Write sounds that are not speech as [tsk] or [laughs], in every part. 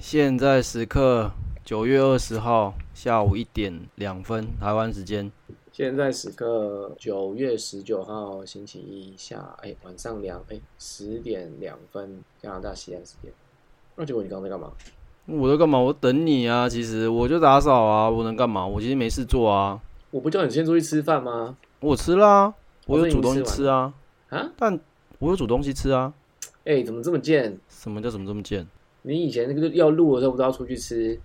现在时刻九月二十号下午一点两分，台湾时间。现在时刻九月十九号星期一下，哎，晚上两哎十点两分，加拿大西岸时间。那结果你刚刚在干嘛？我在干嘛？我等你啊！其实我就打扫啊，我能干嘛？我其实没事做啊。我不叫你先出去吃饭吗？我吃啦，我哦有煮东西吃吃啊。啊？但我有煮东西吃啊。哎，怎么这么贱？什么叫怎么这么贱？你以前那个要录的时候不都要出去吃？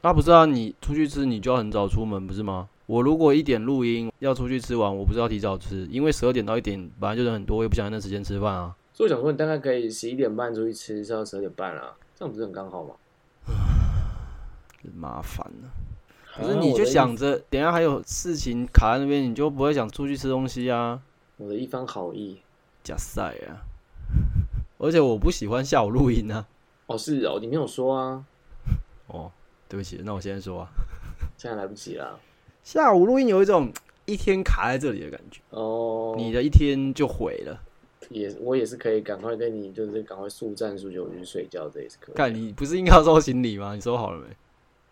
啊，不是啊，你出去吃你就要很早出门，不是吗？我如果一点录音要出去吃完，我不是要提早吃，因为十二点到一点本来就人很多，我也不想在那时间吃饭啊。所以我想说，你大概可以十一点半出去吃，吃到十二点半啊，这样不是很刚好吗？[sighs] 很麻烦了、啊可是你就想着，等下还有事情卡在那边，你就不会想出去吃东西啊。我的一番好意。假赛啊！[laughs] 而且我不喜欢下午录音啊。哦，是哦，你没有说啊，哦，对不起，那我现在说啊，现在来不及了。下午录音有一种一天卡在这里的感觉，哦，你的一天就毁了。也我也是可以赶快跟你，就是赶快速战速决，我就去睡觉，这也是可以。看你不是应该要收行李吗？你收好了没？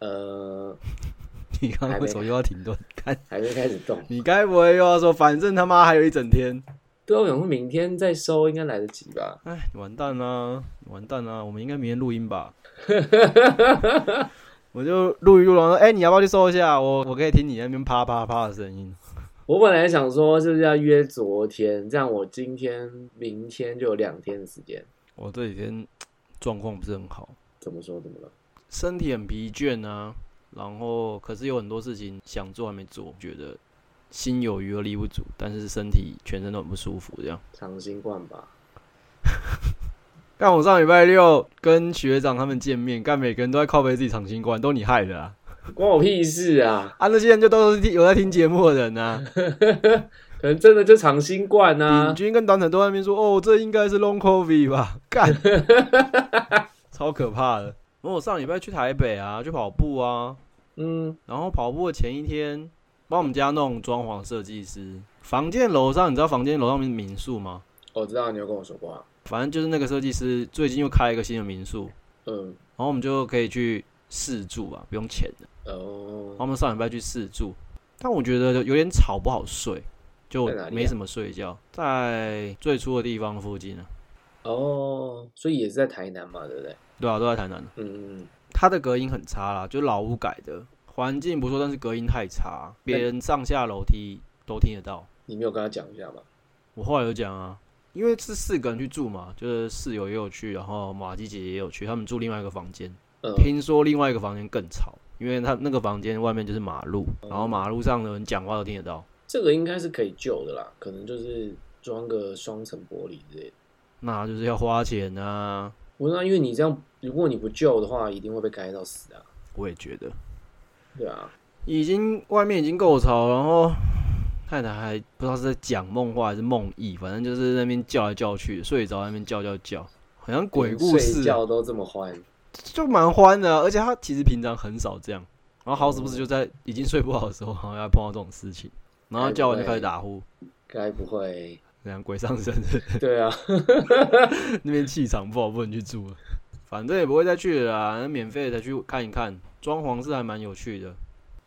呃，[laughs] 你刚刚为什么又要停顿？看还没开始动。[laughs] 你该不会又要说，反正他妈还有一整天？对啊，我想说明天再收应该来得及吧？哎，你完蛋啦！你完蛋啦！我们应该明天录音吧？[laughs] 我就录一录，然后说，哎、你要不要去收一下？我我可以听你那边啪啪啪的声音。我本来想说是不是要约昨天，这样我今天、明天就有两天的时间。我这几天状况不是很好，怎么说？怎么了？身体很疲倦啊，然后可是有很多事情想做还没做，觉得心有余而力不足，但是身体全身都很不舒服，这样。长新冠吧？干我上礼拜六跟学长他们见面，干每个人都在靠背自己长新冠，都你害的啊！关我屁事啊！啊，那些人就都是听有在听节目的人啊。[laughs] 可能真的就长新冠啊鼎！军跟短短都在那边说：“哦，这应该是 long covid 吧？”干，[laughs] 超可怕的。然后我上礼拜去台北啊，去跑步啊，嗯，然后跑步的前一天，帮我们家弄装潢设计师，房间楼上，你知道房间楼上面是民宿吗？我知道你有跟我说过啊。反正就是那个设计师最近又开一个新的民宿，嗯，然后我们就可以去试住啊，不用钱的。然后哦，我们上礼拜去试住，但我觉得有点吵，不好睡，就没什么睡觉，在最初的地方附近啊。哦，所以也是在台南嘛，对不对？对啊，都在台南嗯。嗯，它的隔音很差啦，就老屋改的，环境不错，但是隔音太差，别人上下楼梯都听得到。你没有跟他讲一下吗？我后来有讲啊，因为是四个人去住嘛，就是室友也有去，然后马吉姐也有去，他们住另外一个房间。嗯，听说另外一个房间更吵，因为他那个房间外面就是马路，然后马路上的人讲话都听得到。这个应该是可以救的啦，可能就是装个双层玻璃之类的。那就是要花钱啊，不是啊，因为你这样，如果你不救的话，一定会被开到死啊。我也觉得对啊，已经外面已经够吵，然后太太还不知道是在讲梦话还是梦呓，反正就是在那边叫来叫去，睡着那边叫叫叫，好像鬼故事。啊、觉都这么欢，就蛮欢的啊、而且他其实平常很少这样，然后好死不死就在已经睡不好的时候，好像要碰到这种事情，然后叫完就开始打呼，该不会？这样鬼上身。对啊，[laughs] 那边气场不好，不能去住了。反正也不会再去了啦，那免费的去看一看，装潢是还蛮有趣的，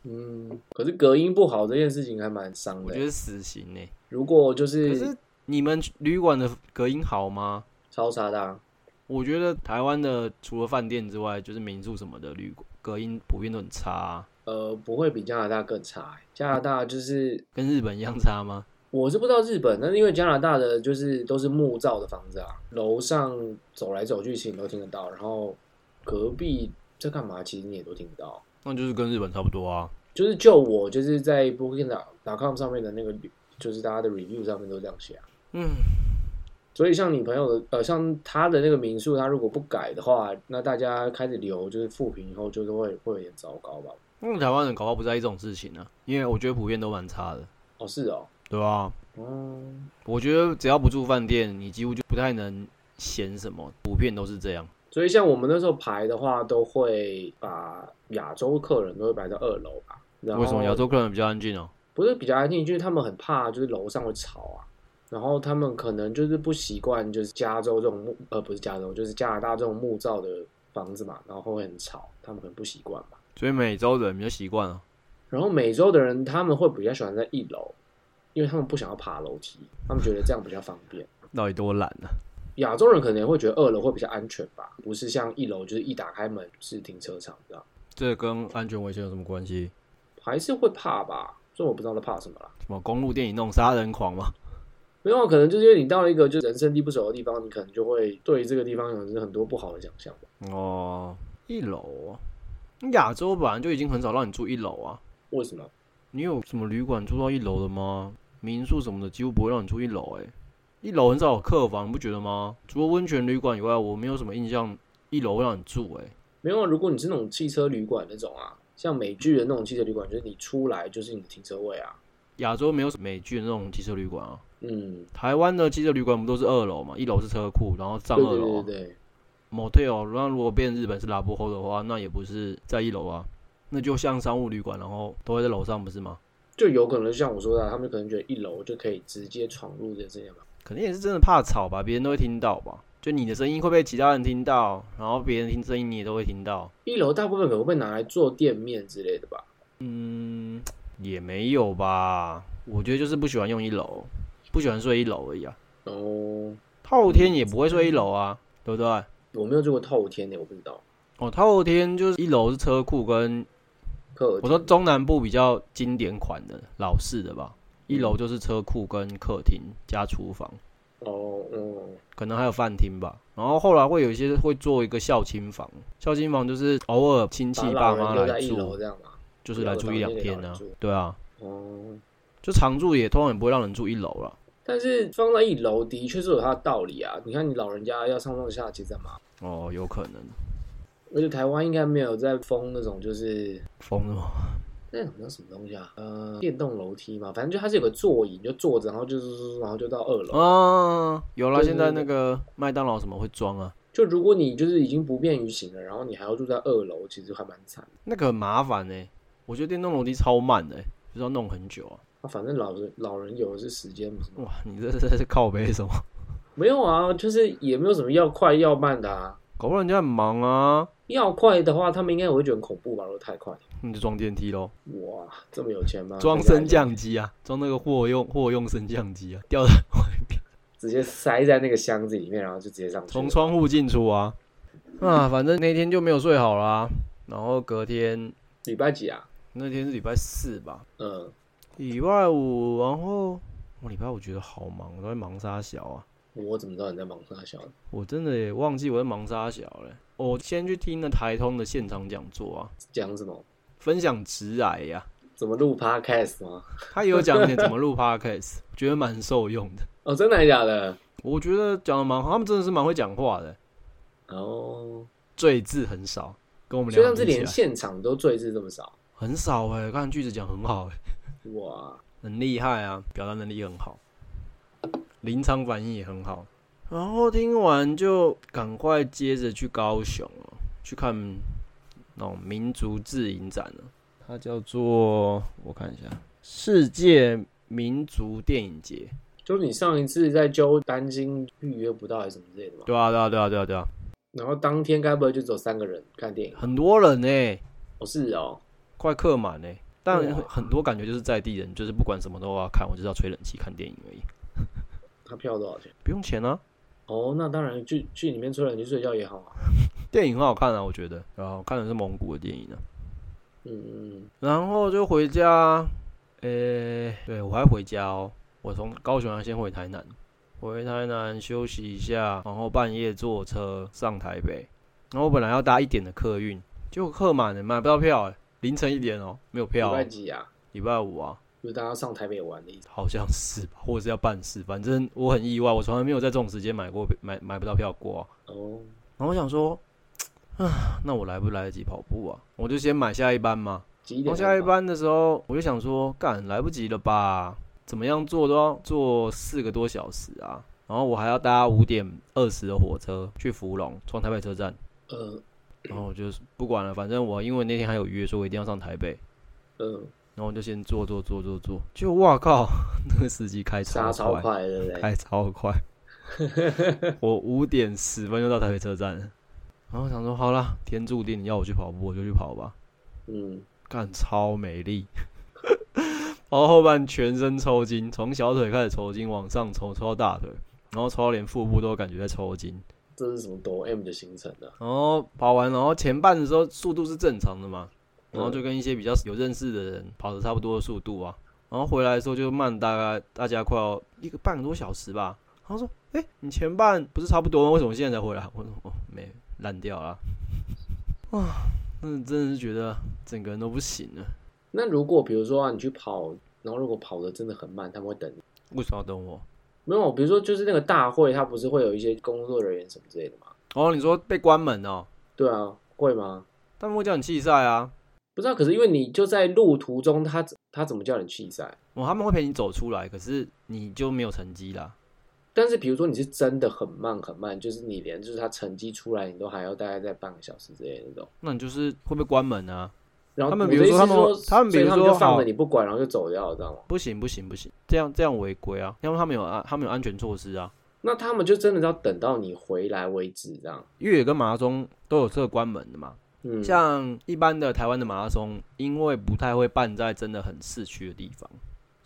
嗯，可是隔音不好这件事情还蛮伤的欸。我觉得死刑呢、如果就可是是你们旅馆的隔音好吗？超差的啊，我觉得台湾的除了饭店之外，就是民宿什么的旅馆隔音普遍都很差啊、呃，不会比加拿大更差欸。加拿大就是跟日本一样差吗？我是不知道日本，但是因为加拿大的就是都是木造的房子啊，楼上走来走去其实你都听得到，然后隔壁在干嘛，其实你也都听不到。那就是跟日本差不多啊。就是就我就是在 Booking.com 上面的那个，就是大家的 review 上面都这样写啊。嗯，所以像你朋友的，呃，像他的那个民宿，他如果不改的话，那大家开始留就是复评以后，就是会会有点糟糕吧？因为台湾人搞不好不在意这种事情呢、因为我觉得普遍都蛮差的，哦，是哦，对啊、嗯，我觉得只要不住饭店，你几乎就不太能嫌什么，普遍都是这样。所以像我们那时候排的话，都会把亚洲客人都会排在二楼吧。然后为什么亚洲客人比较安静哦？不是比较安静，就是他们很怕，就是楼上会吵啊。然后他们可能就是不习惯，就是加州这种木呃不是加州，就是加拿大这种木造的房子嘛，然后会很吵，他们可能不习惯吧。所以美洲人比较习惯啊。然后美洲的人他们会比较喜欢在一楼，因为他们不想要爬楼梯，他们觉得这样比较方便。[laughs] 到底多懒啊？亚洲人可能也会觉得二楼会比较安全吧，不是像一楼就是一打开门是停车场这样，这跟安全危险有什么关系？还是会怕吧？所以我不知道他怕什么啦。什么公路电影那种杀人狂吗？没有，可能就是因为你到了一个就人生地不熟的地方，你可能就会对这个地方有很多不好的想象吧。哦，一楼啊，亚洲本来就已经很少让你住一楼啊。为什么？你有什么旅馆住到一楼的吗？民宿什么的几乎不会让你住一楼，哎，一楼很少有客房，你不觉得吗？除了温泉旅馆以外，我没有什么印象一楼会让你住，哎，没有啊。如果你是那种汽车旅馆那种啊，像美剧的那种汽车旅馆，就是你出来就是你的停车位啊。亚洲没有美剧的那种汽车旅馆啊。嗯，台湾的汽车旅馆不都是二楼嘛？一楼是车库，然后上二楼。对对对。motel，那如果变日本是拉布后的话，那也不是在一楼啊。那就像商务旅馆，然后都会在楼上，不是吗？就有可能像我说的，他们可能觉得一楼就可以直接闯入的这样吧。肯定也是真的怕吵吧，别人都会听到吧？就你的声音会被其他人听到，然后别人听声音你也都会听到。一楼大部分可能会拿来做店面之类的吧？嗯，也没有吧。我觉得就是不喜欢用一楼，不喜欢睡一楼而已啊。哦，透天也不会睡一楼啊，对不对？我没有住过透天的，我不知道。哦，透天就是一楼是车库跟。我说中南部比较经典款的老式的吧，一楼就是车库跟客厅加厨房，哦，嗯，可能还有饭厅吧。然后后来会有一些会做一个孝亲房，孝亲房就是偶尔亲戚爸妈来住，这样嘛，就是来住一两天呢。对啊，哦，就常住也通常也不会让人住一楼了。但是放在一楼的确是有它的道理啊。你看你老人家要上上下其实干嘛？哦，有可能。而且台湾应该没有在封那种，就是封什么？那种叫什么东西啊？呃，电动楼梯嘛，反正就它是有个座椅，你就坐着，然后就是然后就到二楼。啊，有了，现在那个麦当劳什么会装啊？就如果你就是已经不便于行了，然后你还要住在二楼，其实还蛮惨。那个很麻烦呢，我觉得电动楼梯超慢的，就是要弄很久啊。啊，反正老人老人有的是时间，不是哇，你这这是靠背什么？没有啊，就是也没有什么要快要慢的啊。搞不好人家很忙啊。要快的话，他们应该也会觉得很恐怖吧？如果太快，那就装电梯喽。哇，这么有钱吗？装升降机啊，装那个货用货用升降机啊，吊在外面，[laughs] 直接塞在那个箱子里面，然后就直接上去。从窗户进出啊。啊，反正那天就没有睡好啦。然后隔天礼拜几啊？那天是礼拜四吧？嗯，礼拜五，然后我礼拜五觉得好忙，我都在忙沙小啊。我怎么知道你在忙沙小？我真的也忘记我在忙沙小了。我先去听了台通的现场讲座啊，讲什么？分享直癌呀？怎么录 podcast 吗？他有讲点怎么录 [laughs] podcast，觉得蛮受用的。哦，真的假的？我觉得讲的蛮好，他们真的是蛮会讲话的。哦，赘字很少，跟我们聊。就像是连现场都赘字这么少，很少哎。看句子讲很好哎，哇，很厉害啊，表达能力很好，临场反应也很好。然后听完就赶快接着去高雄了，去看那种民族自营展呢。它叫做我看一下，世界民族电影节。就是你上一次在揪担心预约不到还是什么之类的吗？对啊，对啊，对啊，对啊，对啊。然后当天该不会就只有三个人看电影？很多人呢，哦是哦，快客满呢。但很多感觉就是在地人，就是不管什么都要看，我就是要吹冷气看电影而已。他票多少钱？不用钱啊。哦，那当然，去去里面吹冷气睡觉也好啊。电影很好看啊，我觉得。然后看的是蒙古的电影啊。嗯嗯。然后就回家，诶，对我还回家哦。我从高雄要先回台南，回台南休息一下，然后半夜坐车上台北。然后我本来要搭一点的客运，结果客满了，买不到票，哎，凌晨一点哦，没有票。礼拜几啊？礼拜五啊。就是大家上台北玩的意思，好像是吧，或者是要办事，反正我很意外，我从来没有在这种时间买过买买不到票过。哦，然后我想说，啊，那我来不来得及跑步啊？我就先买下一班嘛。我？下一班的时候，我就想说，干来不及了吧？怎么样坐都要坐四个多小时啊！然后我还要搭五点二十的火车去福隆，从台北车站。呃，然后我就不管了，反正我因为那天还有约，说我一定要上台北。嗯。然后我就先坐坐坐坐坐，就哇靠，[laughs] 那个司机开超快，对不对？开超快，[laughs] 我五点十分就到台北车站了。然后想说好啦，天注定你要我去跑步，我就去跑吧。嗯，干超美丽，[laughs] 然后后半全身抽筋，从小腿开始抽筋，往上抽抽到大腿，然后抽到连腹部都感觉在抽筋。这是什么抖 M 的行程啊？然后跑完，然后前半的时候速度是正常的嘛，然后嗯就跟一些比较有认识的人跑的差不多的速度啊，然后回来的时候就慢大概大家快要一个半个多小时吧。然后说：“哎、你前半不是差不多吗？为什么现在才回来？”我说：“哦，没烂掉了。”哇，那真的是觉得整个人都不行了。那如果比如说、啊、你去跑，然后如果跑的真的很慢，他们会等你。为什么要等我？没有，比如说就是那个大会，他不是会有一些工作人员什么之类的吗？哦，你说被关门哦？对啊，会吗？他们会叫你弃赛啊？不知道，可是因为你就在路途中，他他怎么叫你弃赛？哦，他们会陪你走出来，可是你就没有成绩啦。但是比如说你是真的很慢很慢，就是你连就是他成绩出来，你都还要大概在半个小时之类的那种。那你就是会不会关门啊？然后他们比如说他们是他们比如说好着你不管，然后就走掉了，知道吗？不行不行不行，这样这样违规啊！因为他们有安他们有安全措施啊。那他们就真的要等到你回来为止，这样。越野跟马拉松都有这个关门的嘛。嗯，像一般的台湾的马拉松，因为不太会办在真的很市区的地方，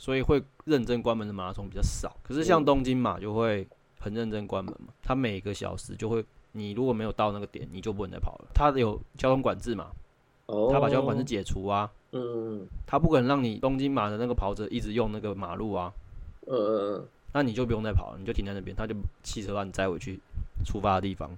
所以会认真关门的马拉松比较少。可是像嗯东京马就会很认真关门嘛，它每个小时就会，你如果没有到那个点，你就不能再跑了。它有交通管制嘛，哦，它把交通管制解除啊，嗯，它不可能让你东京马的那个跑者一直用那个马路啊，呃呃，那你就不用再跑了，你就停在那边，他就汽车把你载回去出发的地方。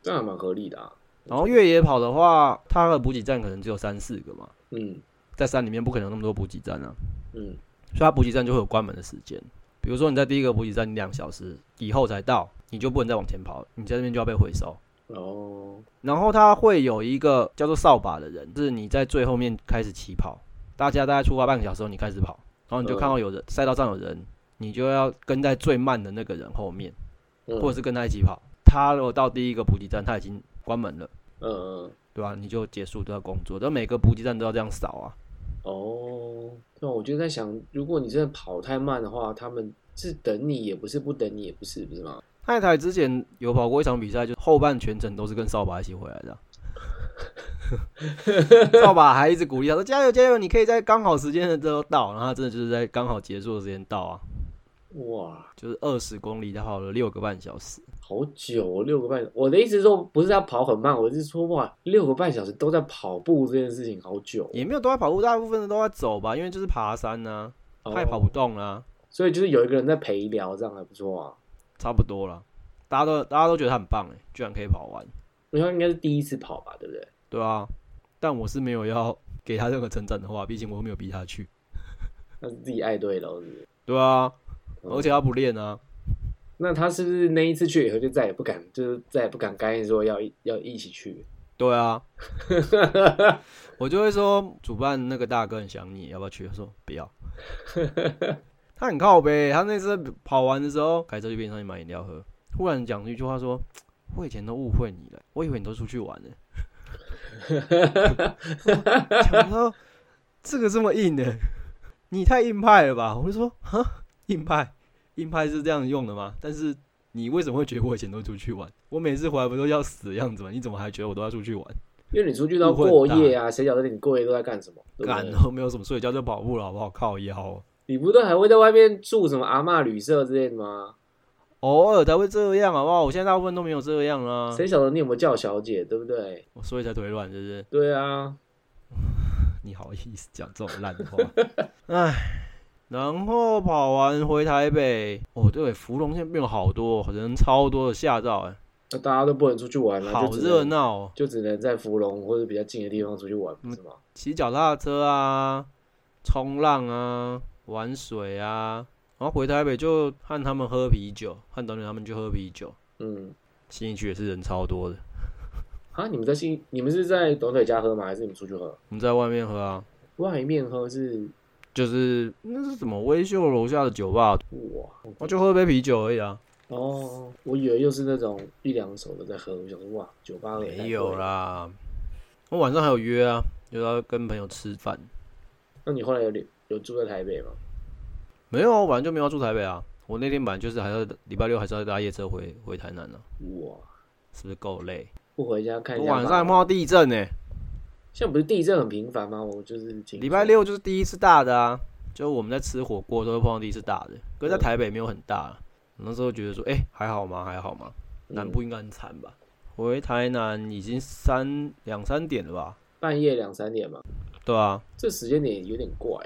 这样蛮合理的啊。然后越野跑的话，它的补给站可能只有三四个嘛，嗯在山里面不可能有那么多补给站啊，嗯所以它补给站就会有关门的时间。比如说你在第一个补给站，你两小时以后才到，你就不能再往前跑，你在那边就要被回收。哦，然后它会有一个叫做扫把的人，是你在最后面开始起跑，大家大概出发半个小时后你开始跑，然后你就看到有人、赛道上有人，你就要跟在最慢的那个人后面，嗯或者是跟他一起跑。他如果到第一个补给站，他已经关门了，嗯嗯对吧、你就结束都要工作。但每个补给站都要这样扫啊。哦，那我就在想，如果你真的跑太慢的话，他们是等你，也不是不等你，也不是，不是吗？太太之前有跑过一场比赛，就后半全程都是跟扫把一起回来的啊。[laughs] 扫把还一直鼓励他说：“加油加油，你可以在刚好时间的时候到。”然后他真的就是在刚好结束的时间到啊，哇，就是二十公里，他跑了六个半小时。好久、哦，六个半小。我的意思是说，不是要跑很慢，我是说哇，六个半小时都在跑步这件事情，好久、也没有都在跑步，大部分的都在走吧，因为就是爬山呢、他也跑不动啦、所以就是有一个人在陪聊，这样还不错啊。差不多了。大家都大家都觉得他很棒哎，居然可以跑完，我想应该是第一次跑吧，对不对？对啊。但我是没有要给他任何成长的话，毕竟我又没有逼他去，那是自己爱对了，是不是？对啊。而且他不练啊，那他是不是那一次去以后就再也不敢，就是再也不敢答应说要要一起去？[laughs] 对啊。我就会说，主办那个大哥很想你，要不要去？他说不要。[laughs] 他很靠背，他那次跑完的时候，开车去便利商店买饮料喝，忽然讲了一句话说：“我以前都误会你了，我以为你都出去玩了。[laughs] ”想说这个这么硬的，你太硬派了吧？我就说哈，硬派，硬派是这样用的吗？但是你为什么会觉得我以前都出去玩？我每次回来不都要死的样子吗？你怎么还觉得我都要出去玩？因为你出去都要过夜啊，谁晓得你过夜都在干什么？干都没有什么睡觉就跑步了，好不好？靠腰哦、你不都还会在外面住什么阿嬷旅社之类的吗？偶尔才会这样，好不好？我现在大部分都没有这样啊，谁晓得你有没有叫小姐，对不对？我所以才腿软，是不是？对啊，[laughs] 你好意思讲这种烂话？唉，然后跑完回台北，哦，对，芙蓉现在变了好多，人超多的，吓到哎、那大家都不能出去玩了，好热闹哦！就只能在芙蓉或者比较近的地方出去玩，不是吗？骑脚踏车啊，冲浪啊，玩水啊，然后回台北就和他们喝啤酒，和导演他们去喝啤酒。嗯，新一区也是人超多的，[laughs] 啊，你们在新，你们是在短腿家喝吗？还是你们出去喝？我们在外面喝啊，外面喝是就是那是什么微秀楼下的酒吧，哇我就喝杯啤酒而已啊，哦，我以为又是那种一两手的在喝，我想说哇，酒吧也没有。啦。我晚上还有约啊，就要跟朋友吃饭。那你后来有留有住在台北吗？没有啊，我本来就没有要住台北啊。我那天本来就是还要礼拜六还是要搭夜车回回台南呢、哇，是不是够累？不回家看一下。晚上还碰到地震呢、现在不是地震很频繁吗？我就是礼拜六就是第一次大的啊，就我们在吃火锅都会碰到第一次大的，可是在台北没有很大。那时候觉得说，哎、还好吗？还好吗？南部应该很惨吧？回台南已经三两三点了吧？半夜两三点嘛，对啊，这时间点有点怪、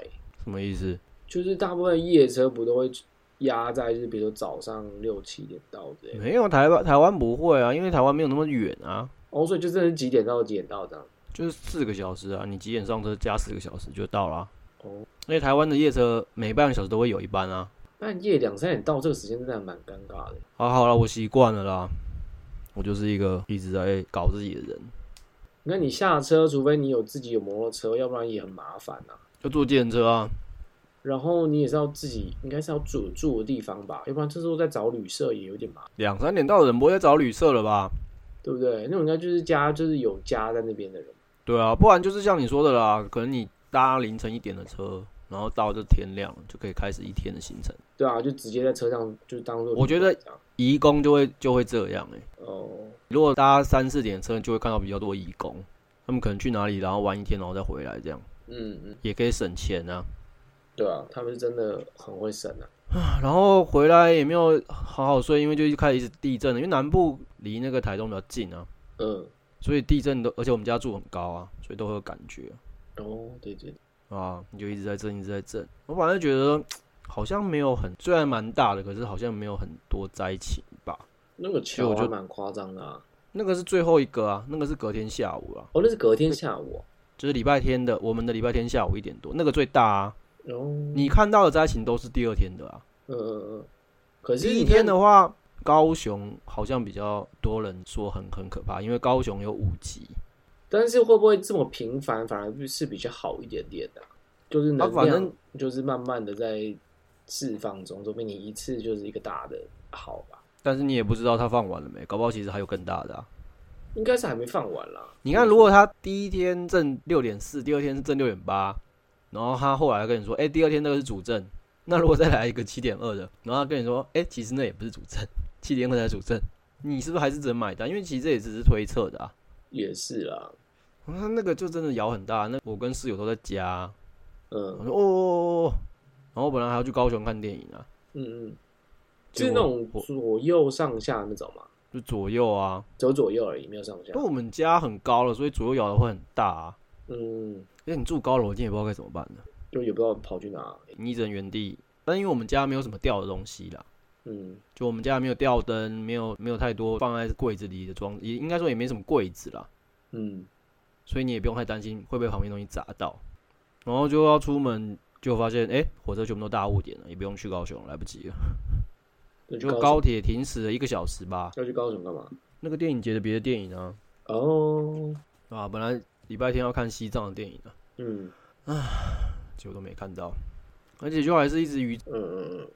什么意思？就是大部分夜车不都会压在，就是比如说早上六七点到之类的。没有台湾台湾不会啊，因为台湾没有那么远啊，哦，所以就真的是几点到几点到这样。就是四个小时啊，你几点上车加四个小时就到了啊、哦，而且台湾的夜车每半个小时都会有一班啊。半夜两三点到这个时间真的蛮尴尬的。好好了，我习惯了啦，我就是一个一直在搞自己的人，你看你下车，除非你有自己有摩托车，要不然也很麻烦呐、就坐电车啊。然后你也是要自己，应该是要住住的地方吧，要不然这时候再找旅社也有点麻烦，两三点到的人不会再找旅社了吧？对不对？那种应该就是家，就是有家在那边的人。对啊，不然就是像你说的啦，可能你搭凌晨一点的车，然后到这天亮就可以开始一天的行程。对啊，就直接在车上就当做。我觉得这样移工就会就会这样哎、哦，如果搭三四点的车，就会看到比较多移工，他们可能去哪里，然后玩一天，然后再回来，这样嗯嗯，也可以省钱啊。对啊，他们是真的很会省啊。然后回来也没有好好睡，因为就一开始一直地震了，因为南部离那个台东比较近啊，嗯，所以地震都，而且我们家住很高啊，所以都会有感觉哦，对对，啊，你就一直在震，一直在震。我反正觉得好像没有很，虽然蛮大的，可是好像没有很多灾情吧。那个所以我觉得蛮夸张的啊。那个是最后一个啊，那个是隔天下午啊，哦，那是隔天下午、啊。就是礼拜天的，我们的礼拜天下午一点多，那个最大啊。哦，你看到的灾情都是第二天的啊。嗯嗯嗯，可是第一天的话，高雄好像比较多人说很很可怕，因为高雄有五级，但是会不会这么频繁，反而是比较好一点点的啊、就是能反正就是慢慢的在释放中，说明你一次就是一个大的好吧？但是你也不知道它放完了没，搞不好其实还有更大的啊。应该是还没放完啦。你看，如果他第一天挣六点四，第二天是挣六点八，然后他后来跟你说，哎、第二天那个是主震，那如果再来一个七点二的，然后他跟你说，哎、其实那也不是主震，七点二才是主震，你是不是还是只能买单？因为其实这也只是推测的啊。也是啦，他那个就真的摇很大，那我跟室友都在家，我嗯说哦哦哦哦，然后我本来还要去高雄看电影啊，嗯嗯，就是那种左右上下那种嘛，就左右啊，走左右而已，没有上下因为。我们家很高了，所以左右摇的会很大啊。嗯，因为你住高楼，我今天也不知道该怎么办呢。就也不知道跑去哪。你只能原地，但因为我们家没有什么掉的东西啦，嗯就我们家没有吊灯，没有没有太多放在柜子里的装，也应该说也没什么柜子啦，嗯，所以你也不用太担心会被旁边东西砸到。然后就要出门，就发现哎、诶火车全部都大雾点了，也不用去高雄，来不及了。[laughs] 就就高铁停驶了一个小时吧。要去高雄干嘛？那个电影节的别的电影啊，哦，啊，本来礼拜天要看西藏的电影啊，嗯啊结果都没看到，而且就还是一直于，嗯嗯嗯，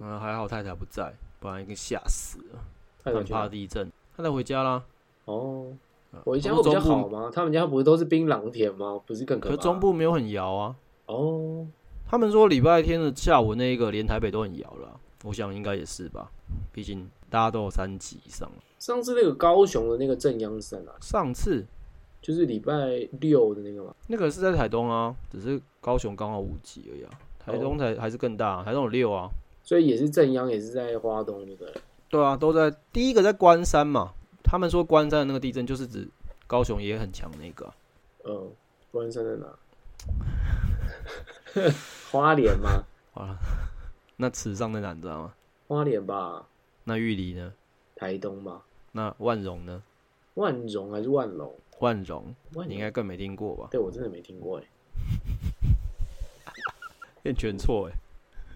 啊，还好太太不在，不然给吓死了，很太太怕地震。太太回家啦，哦，啊我家会比较好吗？他们家不是都是槟榔田吗？不是更可怕？可中部没有很摇啊。哦，他们说礼拜天的下午那一个连台北都很摇了啊、我想应该也是吧，毕竟大家都有三级以上。上次那个高雄的那个正央山啊，上次就是礼拜六的那个嘛。那个是在台东啊，只是高雄刚好五级而已啊，台东才还是更大，台东有六啊。所以也是正央，也是在花东，对不对？对啊，都在第一个在关山嘛。他们说关山的那个地震就是指高雄也很强那个啊、嗯，关山在哪？[laughs] 花莲吗？好了，那池上在哪你知道吗？花莲吧，那玉里呢？台东吧，那万荣呢？万荣还是万隆？万荣万荣你应该更没听过吧？对我真的没听过哎，[laughs] 你全错哎，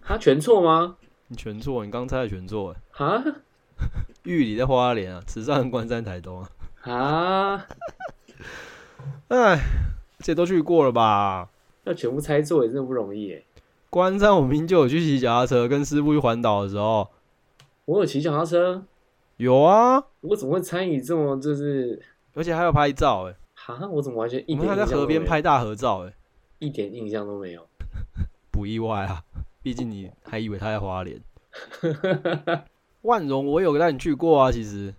他全错吗？你全错，你刚猜的全错哎。哈玉里在花莲啊，慈善关山台东啊。啊，哎，这都去过了吧？要全部猜错也真的不容易哎。关山我明明就有去骑脚踏车，跟师傅去环岛的时候我有骑脚踏车，有啊，我怎么会参与这么就是而且还有拍照哎，哈？我怎么完全一我们还在点印象都没有，河边拍大合照哎，一点印象都没有。[laughs] 不意外啊，毕竟你还以为他在花莲。[laughs] 万荣我有带你去过啊，其实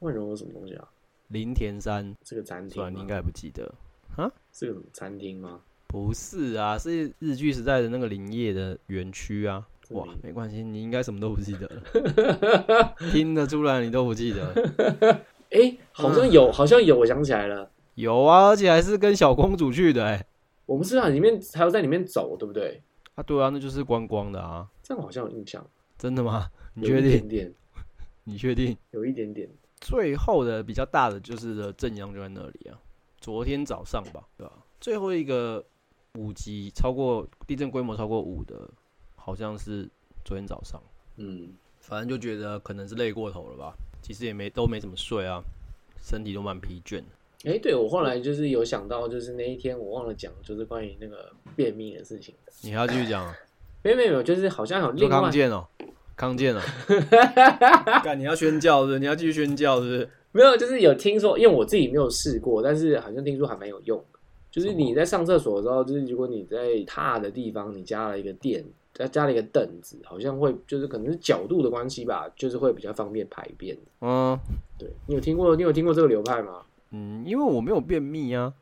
万荣有什么东西啊？林田山，这个餐厅你应该也不记得啊。是个什么餐厅吗？不是啊，是日剧时代的那个林业的园区啊。哇没关系，你应该什么都不记得了，[laughs] 听得出来你都不记得。哎、[laughs] 好像嗯有，好像有，我想起来了，有啊，而且还是跟小公主去的哎、我们是在里面还要在里面走，对不对？啊，对啊，那就是观光的啊。这样好像有印象，真的吗？你确定？点点，你确定？有一点点。最后的比较大的就是的正阳就在那里啊，昨天早上吧，对吧、最后一个五级超过地震规模超过五的，好像是昨天早上。嗯，反正就觉得可能是累过头了吧，其实也没都没怎么睡啊，身体都蛮疲倦的。哎、对我后来就是有想到，就是那一天我忘了讲，就是关于那个便秘的事情。你还要继续讲啊？没有没有没有，就是好像有说另外康健哦，康健哦，[laughs] 干你要宣教是不是？你要继续宣教是不是？没有，就是有听说，因为我自己没有试过，但是好像听说还蛮有用的。就是你在上厕所的时候，就是如果你在踏的地方你加了一个垫，再加了一个凳子，好像会就是可能是角度的关系吧，就是会比较方便排便。嗯对你有听过你有听过这个流派吗？嗯，因为我没有便秘啊，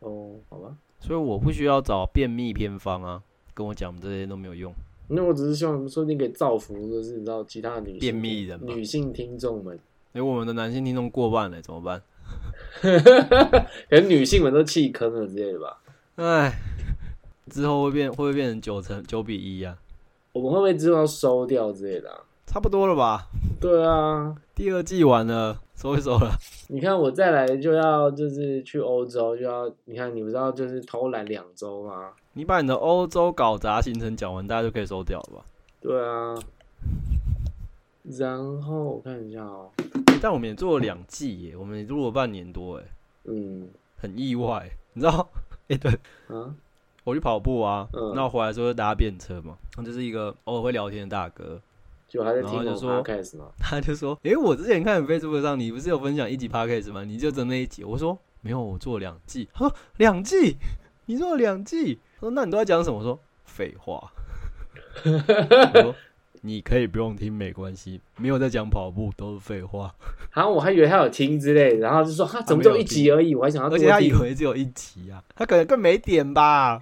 哦，好吧，所以我不需要找便秘偏方啊，跟我讲这些都没有用。那我只是希望说你给造福，就是你知道其他的女性便秘人嘛女性听众们，因为我们的男性听众过半了，怎么办？[laughs] 可能女性们都弃坑了之类的吧。哎，之后会变会不会变成九成九比一啊？我们会不会之后要收掉之类的、啊？差不多了吧？对啊，第二季完了，收一收了。你看我再来就要就是去欧洲，就要你看你不知道就是偷懒两周吗？你把你的欧洲搞砸行程讲完，大家就可以收掉了吧？对啊，然后我看一下哦，欸但我们也做了两季耶，我们也录了半年多哎，嗯很意外。你知道？哎、[laughs] 对啊，我去跑步啊，嗯那我回来之后就搭便车嘛，那就是一个偶尔会聊天的大哥，就还在听说？[laughs] 他就说：“诶，我之前看 Facebook 上你不是有分享一集 Podcast 吗？你就整那一集。”我说：“没有，我做了两季。”他说：“两季？你做了两季？”他说：“那你都在讲什么？”我说：“废话。”我说：“你可以不用听，没关系，没有在讲跑步，都是废话。然后我还以为他有听之类，然后就说他怎么就一集而已，我还想要多而且他以听，为只有一集啊，他可能更没点吧。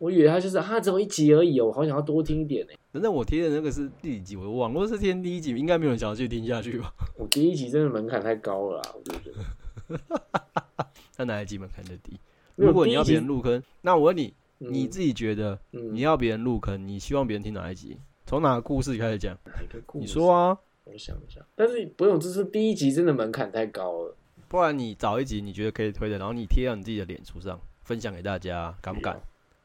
我以为他就是他只有一集而已哦，我好想要多听一点呢。等等我贴的那个是第几集，我忘了。如果是贴第一集，应该没有人想要继续听下去吧？[laughs] 我第一集真的门槛太高了啦，我就觉得。[laughs] 那哪一集门槛最低？如果你要别人入坑，那我问你，嗯你自己觉得嗯你要别人入坑，你希望别人听哪一集？从哪个故事开始讲？哪一个故事你说啊，我想一下，但是不用，这是第一集真的门槛太高了，不然你找一集你觉得可以推的，然后你贴到你自己的脸书上分享给大家，敢不敢？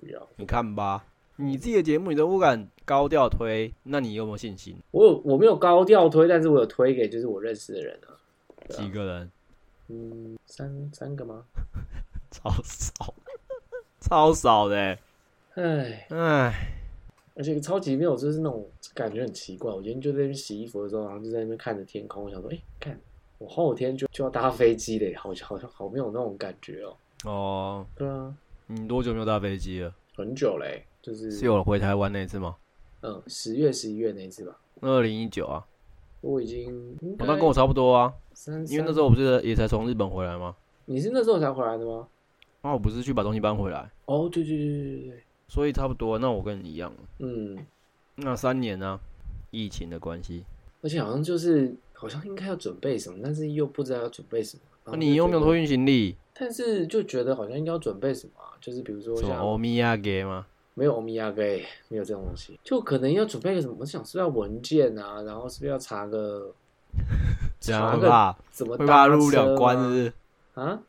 不要。你看吧，你自己的节目你都不敢高调推，那你有没有信心？我有我没有高调推，但是我有推给就是我认识的人啊。啊几个人？嗯，三三个吗？[laughs] 超少，[laughs] 超少的欸，唉，唉，而且超级没有，就是那种感觉很奇怪。我今天就在那边洗衣服的时候，然后就在那边看着天空，我想说，哎、看我后天就就要搭飞机嘞，好像好像好没有那种感觉哦。哦，对啊，你多久没有搭飞机了？很久嘞，就是是有回台湾那一次吗？嗯十月十一月那一次吧。二零一九啊，我已经那跟我差不多啊，三，因为那时候候我不是也才从日本回来吗？你是那时候才回来的吗？那我不是去把东西搬回来，哦，对对对对对对，所以差不多。那我跟你一样，嗯，那三年呢、疫情的关系，而且好像就是好像应该要准备什么，但是又不知道要准备什么。你又没有托运行李？但是就觉得好像应该要准备什么啊、就是比如说什么像欧米亚给吗？没有欧米亚给，没有这种东西，就可能要准备个什么？我想是不是要文件啊，然后是不是要查个 [laughs] 这查个样会怕怎么会怕入不了车关，是不是？啊？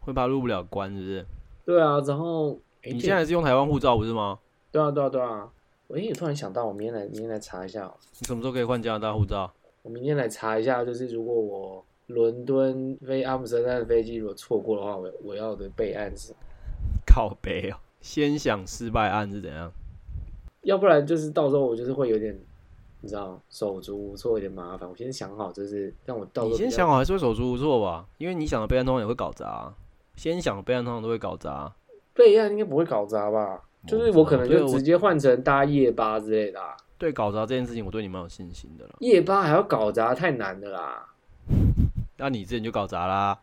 会怕入不了关，是不是？对啊，然后诶你现在是用台湾护照不是吗？对啊对啊对啊，我也，突然想到，我明天来明天来查一下哦，你什么时候可以换加拿大护照？我明天来查一下，就是如果我伦敦飞阿姆斯特丹的飞机如果错过的话，我我要的备案是，[laughs] 靠背哦，先想失败案是怎样？要不然就是到时候我就是会有点。你知道手足无措，有点麻烦。我先想好，就是让我到你先想好还是会手足无措吧，因为你想的备案通常也会搞砸啊、先想的备案通常都会搞砸啊、备案应该不会搞砸吧？就是我可能就直接换成搭夜巴之类的、啊，对搞砸这件事情，我对你蛮有信心的了。夜巴还要搞砸，太难的啦。那你之前就搞砸啦，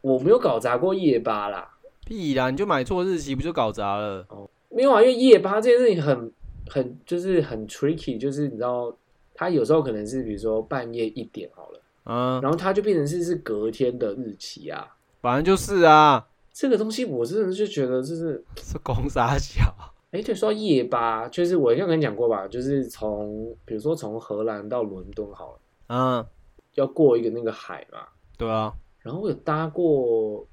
我没有搞砸过夜巴啦，屁啦，你就买错日期不就搞砸了？没有啊，因为夜巴这件事情很很就是很 tricky，就是你知道，它有时候可能是比如说半夜一点好了，嗯，然后它就变成是是隔天的日期啊。反正就是啊，这个东西我真的就觉得就是，是公傻小。哎，对，说到夜巴，就是我要跟你讲过吧，就是从比如说从荷兰到伦敦好了，嗯，要过一个那个海嘛，对啊，然后我有搭过，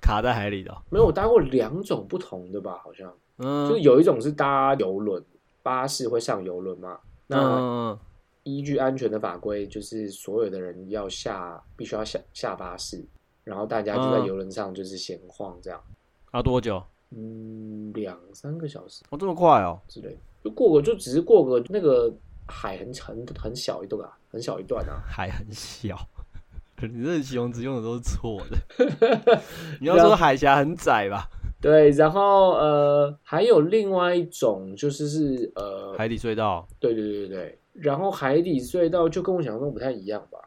卡在海里的哦。没有，我搭过两种不同的吧，好像。嗯就有一种是搭游轮，巴士会上游轮嘛。那嗯依据安全的法规，就是所有的人要下，必须要下下巴士，然后大家就在嗯游轮上就是闲晃这样，要多久？嗯，两三个小时哦，这么快哦？之类的，就过个就只是过个那个海很很很小一段啊，很小一段啊。还很小，[laughs] 你这形容词用的都是错的。[laughs] 你要说海峡很窄吧？对，然后呃，还有另外一种就是是呃，海底隧道。对对对对对，然后海底隧道就跟我想象中不太一样吧？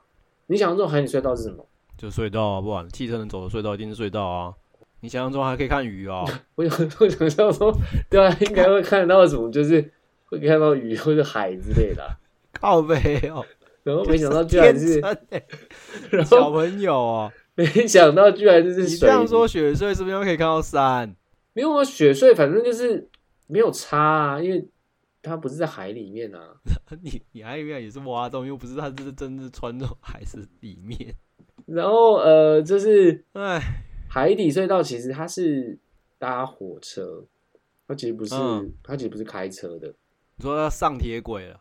你想象中海底隧道是什么？就隧道啊，不管汽车能走的隧道一定是隧道啊。你想象中还可以看鱼哦，[laughs] 我有我想象说，对啊，应该会看到什么，就是会看到鱼或者海之类的啊、靠背哦，然后没想到居然是，[laughs] 小朋友哦。没想到居然就是你水。这样说，雪穗是不是又可以看到山？没有啊？雪穗反正就是没有差啊，因为它不是在海里面啊。[laughs] 你你还以为也是挖洞，又不是它这是真的穿入海是里面。然后呃，就是哎，海底隧道，其实它是搭火车，它其实不是，嗯它其实不是开车的，你说要上铁轨了？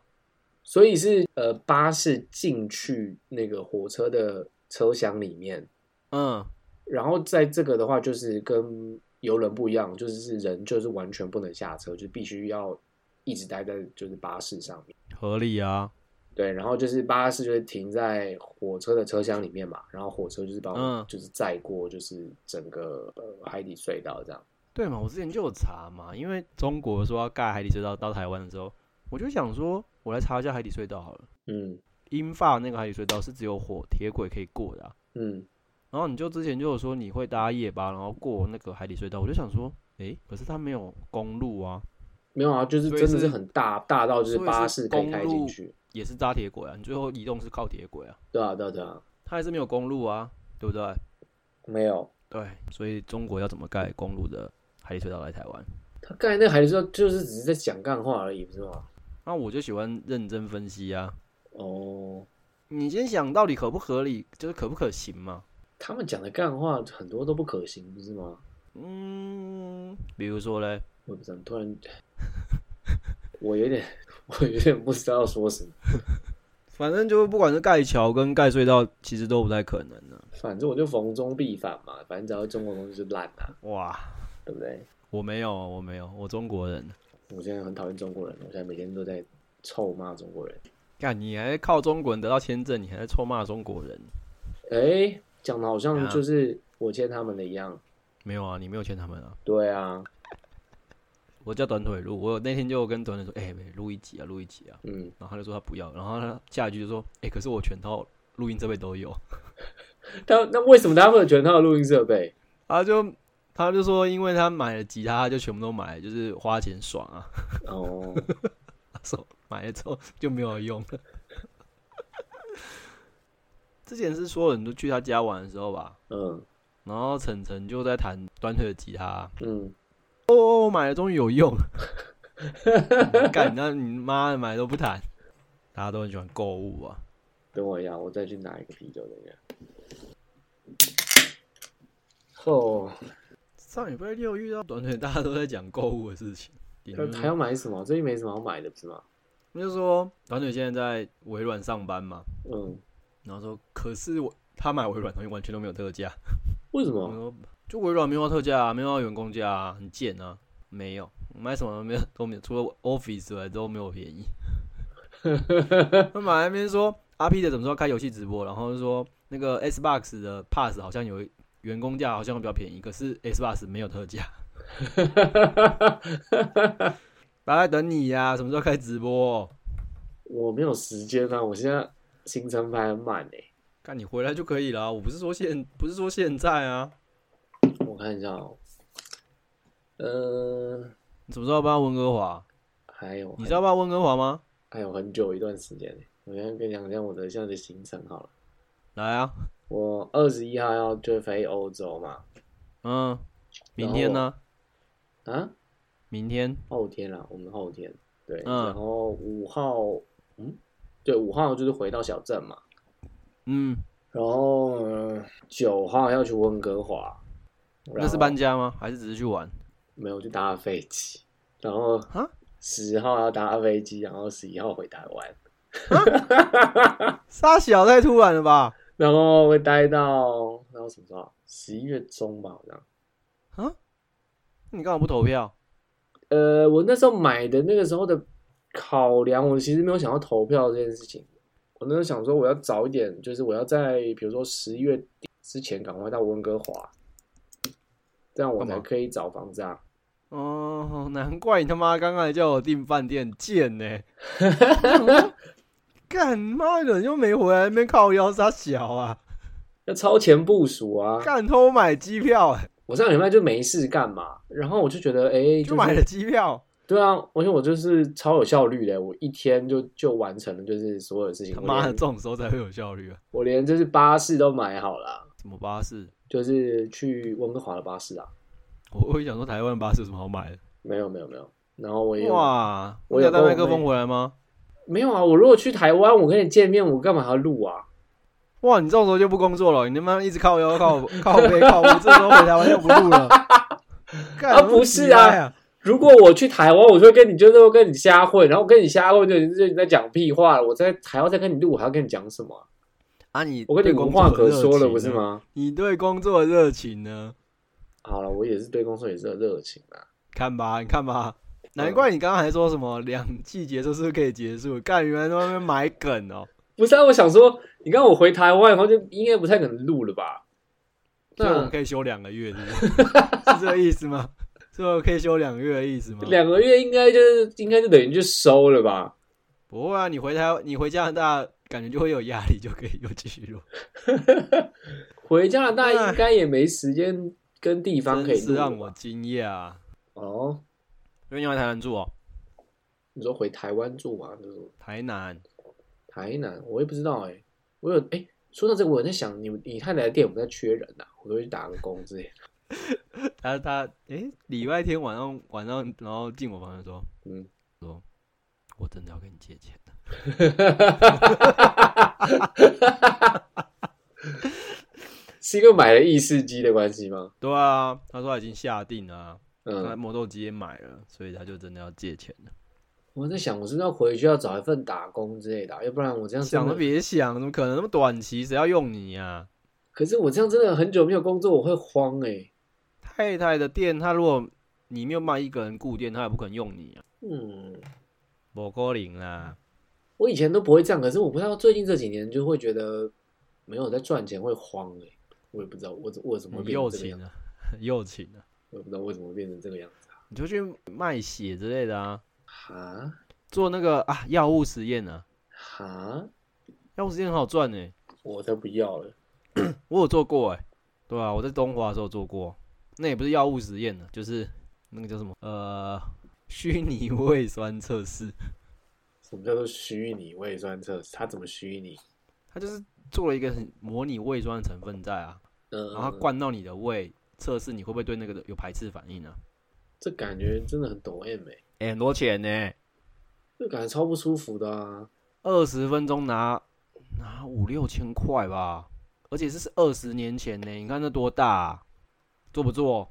所以是呃巴士进去那个火车的车厢里面，嗯，然后在这个的话，就是跟游轮不一样，就是是人就是完全不能下车，就必须要一直待在就是巴士上面。合理啊。对，然后就是巴士就是停在火车的车厢里面嘛，然后火车就是帮就是载过就是整个呃海底隧道这样。对嘛，我之前就有查嘛，因为中国说要盖海底隧道到台湾的时候，我就想说，我来查一下海底隧道好了。嗯英法那个海底隧道是只有火铁轨可以过的、啊，嗯，然后你就之前就有说你会搭夜巴，然后过那个海底隧道，我就想说，诶，可是它没有公路啊，没有啊，就是真的是很大大到就是巴士可以开进去。也是搭铁轨啊，你最后移动是靠铁轨啊，对啊对啊对啊，它还是没有公路啊，对不对？没有。对，所以中国要怎么盖公路的海底隧道来台湾？他盖那个海底隧道就是只是在讲干话而已，不是吗？那我就喜欢认真分析啊。哦，你先想到底可不合理，就是可不可行嘛？他们讲的干话很多都不可行，不是吗？嗯，比如说嘞，我不知道，突然 [laughs] 我有点我有点不知道说什么。反正就不管是盖桥跟盖隧道，其实都不太可能的、反正我就逢中必反嘛，反正只要中国东西就烂啊，哇，对不对？我没有，我没有，我中国人。我现在很讨厌中国人，我现在每天都在臭骂中国人。干，你还靠中国人得到签证，你还在臭骂中国人？哎，讲的好像啊就是我欠他们的一样。没有啊，你没有欠他们啊。对啊，我叫短腿录，我那天就跟短腿说，哎、录一集啊，录一集啊。嗯，然后他就说他不要，然后他下一句就说，哎、可是我全套录音设备都有。[laughs] 他那为什么他会有全套的录音设备？他就他就说，因为他买了吉他，他就全部都买，就是花钱爽啊。哦，他说买了之后就没有用了。之前是所有人都去他家玩的时候吧，嗯然后晨晨就在弹短腿的吉他，嗯，哦，我买了终于有用。干，那你妈的买都不弹，大家都很喜欢购物啊。等我一下，我再去拿一个啤酒，等一下。哦，上礼拜六遇到短腿，大家都在讲购物的事情。他他要买什么？最近没什么好买的，不是吗？那就说短腿现在在微软上班嘛，嗯，然后说可是我他买微软东西完全都没有特价。[laughs] 为什么？我说就微软没有特价啊，没有要员工价啊，很贱啊，没有买什么都没有都没有，除了 Office 之外都没有便宜。[laughs] 他买那边说 RP 的怎么说开游戏直播，然后就说那个 Xbox 的 Pass 好像有员工价好像比较便宜，可是 S Bus 没有特价。大家在等你呀、什么时候开直播？我没有时间啊，我现在行程排很满诶。看你回来就可以了。我不是说现，不是说现在啊。我看一下哦，呃，你什么时候搬温哥华？还有你知道搬温哥华吗？还有很久一段时间呢。我先跟你讲讲我的现在的行程好了。来啊，我二十一号要就飞欧洲嘛。嗯，明天呢？啊？明天？后天啦，我们后天。对，然后五号，嗯，对，五号就是回到小镇嘛。嗯，然后九号要去温哥华。那是搬家吗？还是只是去玩？没有，就搭飞机。然后啊，十号要搭飞机，然后十一号回台湾。[laughs] 傻小太突然了吧？然后会待到，然后什么时候？十一月中吧，好像。啊？你干嘛不投票？呃，我那时候买的那个时候的考量，我其实没有想要投票这件事情。我那时候想说，我要早一点，就是我要在比如说十一月底之前赶快到温哥华，这样我才可以找房子啊。哦，难怪你他妈刚刚才叫我订饭店，贱呢！[laughs] 干妈的又没回来，那边靠腰杀小啊，要超前部署啊！干偷买机票，我上礼拜就没事干嘛，然后我就觉得，哎，就买了机票。对啊，而且我就是超有效率的，我一天就就完成了，就是所有的事情。他妈的，这种时候才会有效率啊！我连就是巴士都买好了。什么巴士？就是去温哥华的巴士啊。我会想说，台湾巴士有什么好买的？没有，没有，没有。然后我也哇，我有带麦克风回来吗？没有啊，我如果去台湾，我跟你见面，我干嘛还要录啊？哇，你这种时候就不工作了，你他妈一直靠腰靠 [laughs] 靠背靠，我这时候回台湾就不录了。[laughs] 啊，不是啊。如果我去台湾，我就会跟你就是会跟你瞎混，然后跟你瞎混就就你在讲屁话。我在台湾再跟你录，我还要跟你讲什么啊？你我跟你无话可说了，不是吗？你对工作的热情呢？好了，我也是对工作也是热情啊。看吧，你看吧，难怪你刚刚还说什么两季结束是不是可以结束？干，原来在外面买梗哦。不是啊，我想说，你刚我回台湾以后就应该不太可能录了吧？所以我们可以休两个月，是这个意思吗？[laughs] 这可以休两个月的意思吗？两个月应该就是应该就等于就收了吧？不会啊，你回台你回加拿大感觉就会有压力，就可以又继续录。[laughs] 回加拿大应该也没时间跟地方可以录。让我惊讶哦！因为你回台南住哦？你说回台湾住吗？就是台南，台南，我也不知道哎。我有哎，说到这个，我在想，你你太太的店有没有在缺人呐？我都去打个工之类的。[laughs] 他他哎，礼拜天晚上晚上，然后进我房间说，嗯，说我真的要跟你借钱 [laughs] 是因为买了意式机的关系吗？对啊，他说他已经下定了，嗯，磨豆机也买了，所以他就真的要借钱了。我在想，我是不是要回去要找一份打工之类的，要不然我这样想都别想，怎么可能那么短期？谁要用你呀？可是我这样真的很久没有工作，我会慌哎。太太的店，他如果你没有卖一个人顾店，他也不可能用你啊。嗯，不可能啦。我以前都不会这样，可是我不知道最近这几年就会觉得没有在赚钱会慌哎。我也不知道我我怎么变成这样，又情啊，[laughs] 我也不知道为什么变成这个样子啊。你就去卖血之类的啊？哈？做那个啊药物实验呢？哈？药物实验很好赚呢。我才不要了。[clears throat] 我有做过哎，对啊，我在东华的时候做过。那也不是药物实验呢，就是那个叫什么呃虚拟胃酸测试。[laughs] 什么叫做虚拟胃酸测试？它怎么虚拟？它就是做了一个模拟胃酸的成分在啊，然后灌到你的胃，测试你会不会对那个有排斥反应啊？这感觉真的很抖 M 哎，很多钱呢，这感觉超不舒服的啊！二十分钟拿拿五六千块吧，而且这是二十年前呢，你看这多大？做不做？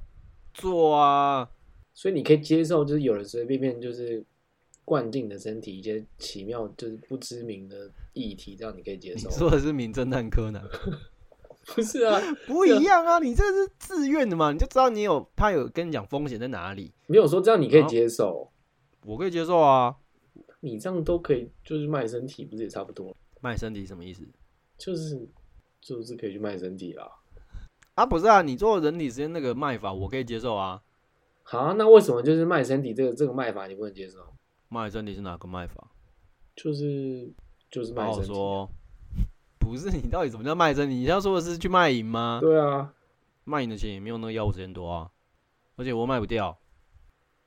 做啊！所以你可以接受，就是有人随随便便就是灌进你的身体一些奇妙就是不知名的议题，这样你可以接受。说的是名侦探柯南，[laughs] [laughs] 不是啊？[laughs] 不一样啊！你这是自愿的嘛？你就知道你有他有跟你讲风险在哪里。没有说这样你可以接受，我可以接受啊！你这样都可以，就是卖身体，不是也差不多？卖身体什么意思？就是就是可以去卖身体啦。啊，不是啊，你做人体实验那个卖法，我可以接受啊。好，那为什么就是卖身体这个这个卖法你不能接受？卖身体是哪个卖法？就是就是卖身体。说，不不是你到底怎么叫卖身？你要说的是去卖淫吗？对啊，卖淫的钱也没有那个药物钱多啊，而且我卖不掉。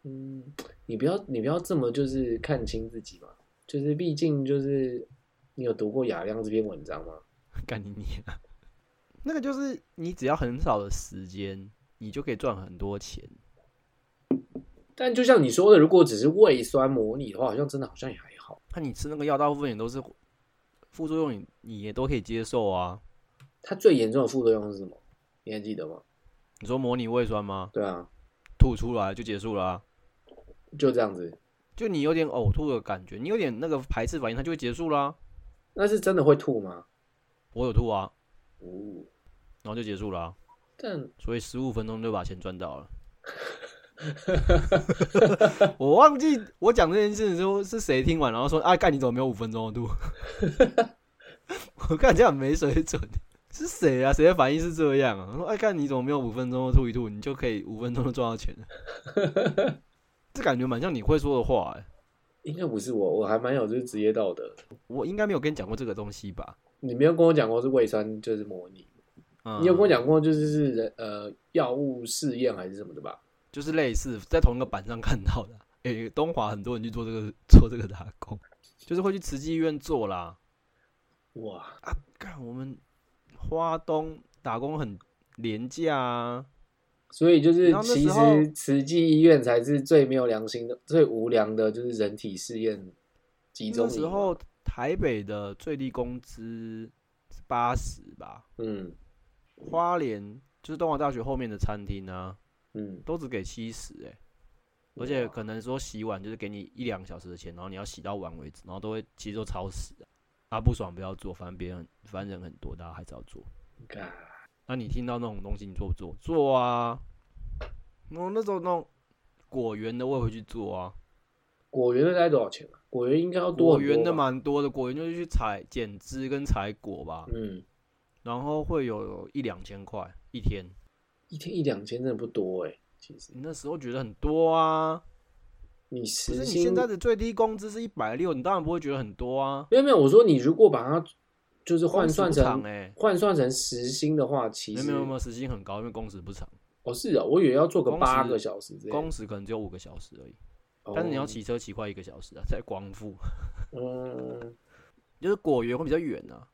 嗯，你不要你不要这么就是看清自己嘛，就是毕竟就是你有读过雅亮这篇文章吗？[laughs] 干你你啊！那个就是你只要很少的时间，你就可以赚很多钱。但就像你说的，如果只是胃酸模拟的话，好像真的好像也还好。那你吃那个药，大部分也都是副作用，你你也都可以接受啊。它最严重的副作用是什么？你还记得吗？你说模拟胃酸吗？对啊，吐出来就结束了啊。就这样子，就你有点呕吐的感觉，你有点那个排斥反应，它就会结束啦。那是真的会吐吗？我有吐啊，哦，然后就结束了啊。但所以十五分钟就把钱赚到了。[laughs] 我忘记我讲这件事的时候是谁听完，然后说：“啊，干你怎么没有五分钟的度？” [laughs] 我看这样没水准，是谁啊？谁的反应是这样啊？说：“哎，干你怎么没有五分钟吐一吐，你就可以五分钟就赚到钱了？” [laughs] 这感觉蛮像你会说的话哎。应该不是我，我还蛮有就是职业道德。我应该没有跟你讲过这个东西吧？你没有跟我讲过是胃酸就是模拟，嗯你有跟我讲过就是是人呃药物试验还是什么的吧？就是类似在同一个板上看到的。诶、东华很多人去做这个 [laughs] 做这个打工，就是会去慈济医院做啦。哇，看我们花东打工很廉价啊，所以就是其实慈济医院才是最没有良心的、最无良的，就是人体试验集中那时候台北的最低工资八十吧，嗯花莲就是东华大学后面的餐厅啊，嗯，都只给七十哎，而且可能说洗碗就是给你一两个小时的钱，然后你要洗到碗为止，然后都会其实都超时的。啊，不爽不要做，反正别人反正人很多，大家还是要做。干那你听到那种东西，你做不做？做啊！我那种那种果园的，我也会去做啊。果园的大概多少钱啊？果园应该要多果园的？蛮多的，果园就是去采剪枝跟采果吧，嗯，然后会有一两千块一天。一天一两千真的不多哎、其实你那时候觉得很多啊，你可时薪你现在的最低工资是一百六，你当然不会觉得很多啊。没有没有，我说你如果把它就是换算成哎、换算成时薪的话，其实没有没有时薪很高，因为工时不长，哦是啊，我以为要做个八个小时工时可能只有五个小时而已。哦但是你要骑车骑快一个小时啊，在光复，嗯。就是果园会比较远啊。